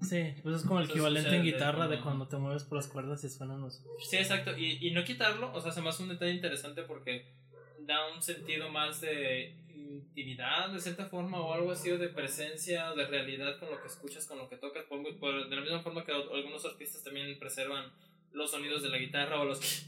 S2: Sí, pues es como el equivalente en guitarra de cuando te mueves por las cuerdas y suenan los...
S1: Sí, exacto. Y, y no quitarlo, o sea, se me hace un detalle interesante porque da un sentido más de intimidad de cierta forma o algo así, o de presencia, o de realidad con lo que escuchas, con lo que tocas. De la misma forma que algunos artistas también preservan los sonidos de la guitarra o los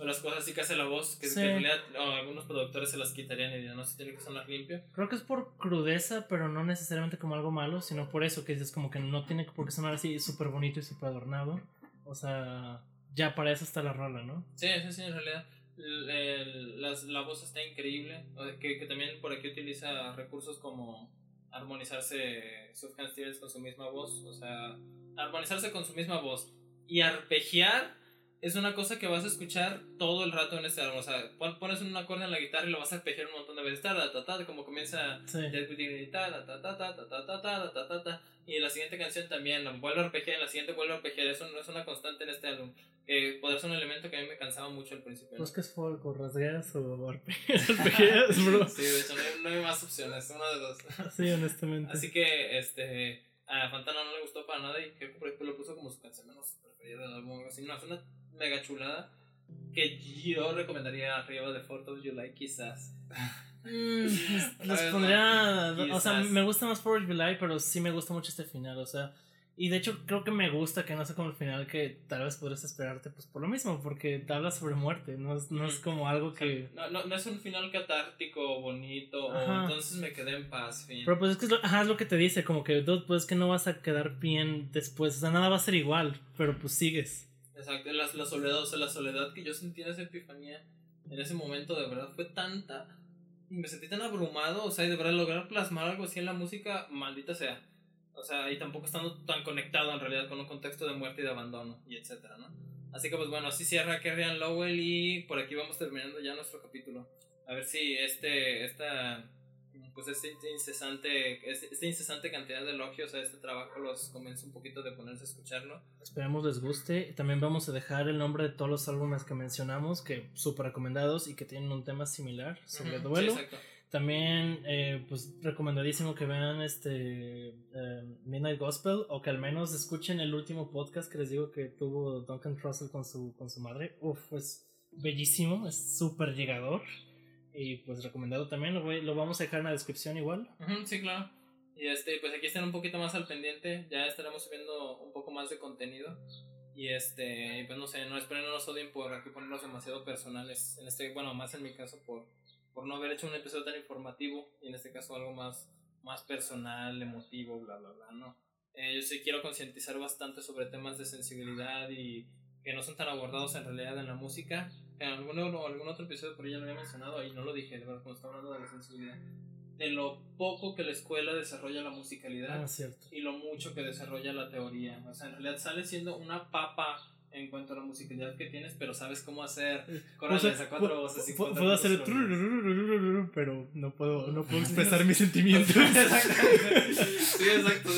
S1: o las cosas así que hace la voz que,
S2: Sí.
S1: que en realidad algunos productores se las quitarían y dirían no se tiene que sonar limpio
S2: Creo que es por crudeza, pero no necesariamente como algo malo, sino por eso que dices como que no tiene por qué sonar así súper bonito y súper adornado. O sea, ya para eso está la rola, ¿no?
S1: sí sí sí en realidad el- el- las- la voz está increíble o sea, que, que también por aquí utiliza recursos como armonizarse Stevens con su misma voz o sea armonizarse con su misma voz y arpegiar es una cosa que vas a escuchar todo el rato en este álbum. O sea, pones un acorde en la guitarra y lo vas a arpegiar un montón de veces. Ta, ta, ta, como comienza. Y en la siguiente canción también la vuelvo a arpegiar. En la siguiente vuelvo a arpegiar. Eso no es una constante en este álbum. Que poder ser un elemento que a mí me cansaba mucho al principio. ¿no?
S2: es que es folk, o rasgueas o arpegias, bro.
S1: sí, de hecho, no hay, más opciones. Una de dos.
S2: sí, honestamente.
S1: Así que, este. A Fantana no le gustó para nada y creo que por ejemplo lo puso como su canción menos preferida del álbum. Así, no, es una mega chulada que yo recomendaría arriba de Fourth of July, quizás.
S2: Mm,
S1: ver,
S2: pondría. O sea, me gusta más Forge July, pero sí me gusta mucho este final. O sea, Y de hecho creo que me gusta que no sea como el final que tal vez podrías esperarte pues por lo mismo, porque te habla sobre muerte, no es, no es como algo que...
S1: No, no, no es un final catártico, bonito, o entonces me quedé en paz, fin.
S2: Pero pues es que es lo, ajá, es lo que te dice, como que dude, pues es que no vas a quedar bien después, o sea, nada va a ser igual, pero pues sigues.
S1: Exacto, la, la soledad, o sea, la soledad que yo sentí en esa epifanía, en ese momento, de verdad, fue tanta. Y me sentí tan abrumado, o sea, y de verdad lograr plasmar algo así en la música, maldita sea. O sea, y tampoco estando tan conectado en realidad con un contexto de muerte y de abandono, y etcétera, ¿no? Así que pues bueno, así cierra Kerrian Lowell y por aquí vamos terminando ya nuestro capítulo. A ver si este, esta, pues este incesante, este- esta incesante cantidad de elogios a este trabajo los convence un poquito de ponerse a escucharlo.
S2: Esperemos les guste. También vamos a dejar el nombre de todos los álbumes que mencionamos, que súper recomendados y que tienen un tema similar sobre
S1: Ujú,
S2: duelo.
S1: sí, exacto.
S2: También, eh, pues recomendadísimo que vean este eh, Midnight Gospel o que al menos escuchen el último podcast que les digo que tuvo Duncan Trussell con su, con su madre. Uf, es bellísimo, es súper llegador. Y pues recomendado también, lo, voy- lo vamos a dejar en la descripción igual.
S1: Sí, claro. Y este, pues aquí estén un poquito más al pendiente. Ya estaremos subiendo un poco más de contenido. Y este, pues no sé, no esperen, no nos odien por aquí ponernos demasiado personales. En este, bueno, más en mi caso, por, por no haber hecho un episodio tan informativo. Y en este caso algo más, más personal, emotivo, bla, bla, bla, ¿no? Eh, yo sí quiero concientizar bastante sobre temas de sensibilidad y que no son tan abordados en realidad en la música. En algún, o algún otro episodio por ahí ya lo había mencionado y no lo dije, de verdad, cuando estaba hablando de la sensibilidad. De lo poco que la escuela desarrolla la musicalidad
S2: Ah,
S1: y lo mucho que desarrolla la teoría. O sea, en realidad sales siendo una papa en cuanto a la musicalidad que tienes, pero sabes cómo hacer corales
S2: O sea,
S1: a cuatro voces y
S2: puedo hacer el pero no puedo, no puedo expresar mis sentimientos.
S1: Sí, exacto.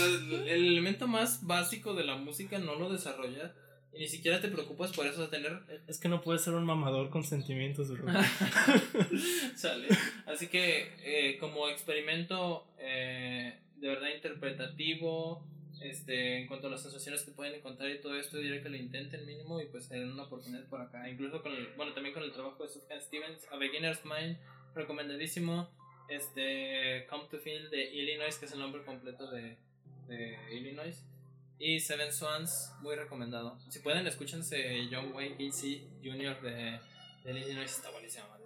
S1: El elemento más básico de la música no lo desarrolla y ni siquiera te preocupas por eso, sea, tener
S2: Es que no puedes ser un mamador con sentimientos, bro.
S1: Sale. Así que eh, como experimento eh, de verdad interpretativo, este, en cuanto a las sensaciones que pueden encontrar y todo esto, diría que lo intenten mínimo y pues en una oportunidad por acá. Incluso con el, bueno, también con el trabajo de Sufjan Stevens, A Beginner's Mind, recomendadísimo. Este, Come to Feel de Illinois, que es el nombre completo de, de Illinois. Y Seven Swans, muy recomendado. Si pueden, escúchense John Wayne Gacy Jr. de, de Illinois, está buenísimo.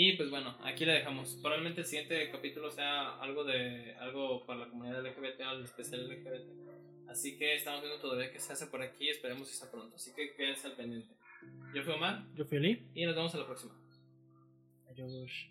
S1: Y pues bueno, aquí le dejamos. Probablemente el siguiente capítulo sea algo de algo para la comunidad LGBT, algo especial LGBT. Así que estamos viendo todavía qué se hace por aquí, esperemos que sea pronto. Así que quédense al pendiente. Yo fui Omar
S2: Yo fui Ali.
S1: y nos vemos a la próxima.
S2: Adiós.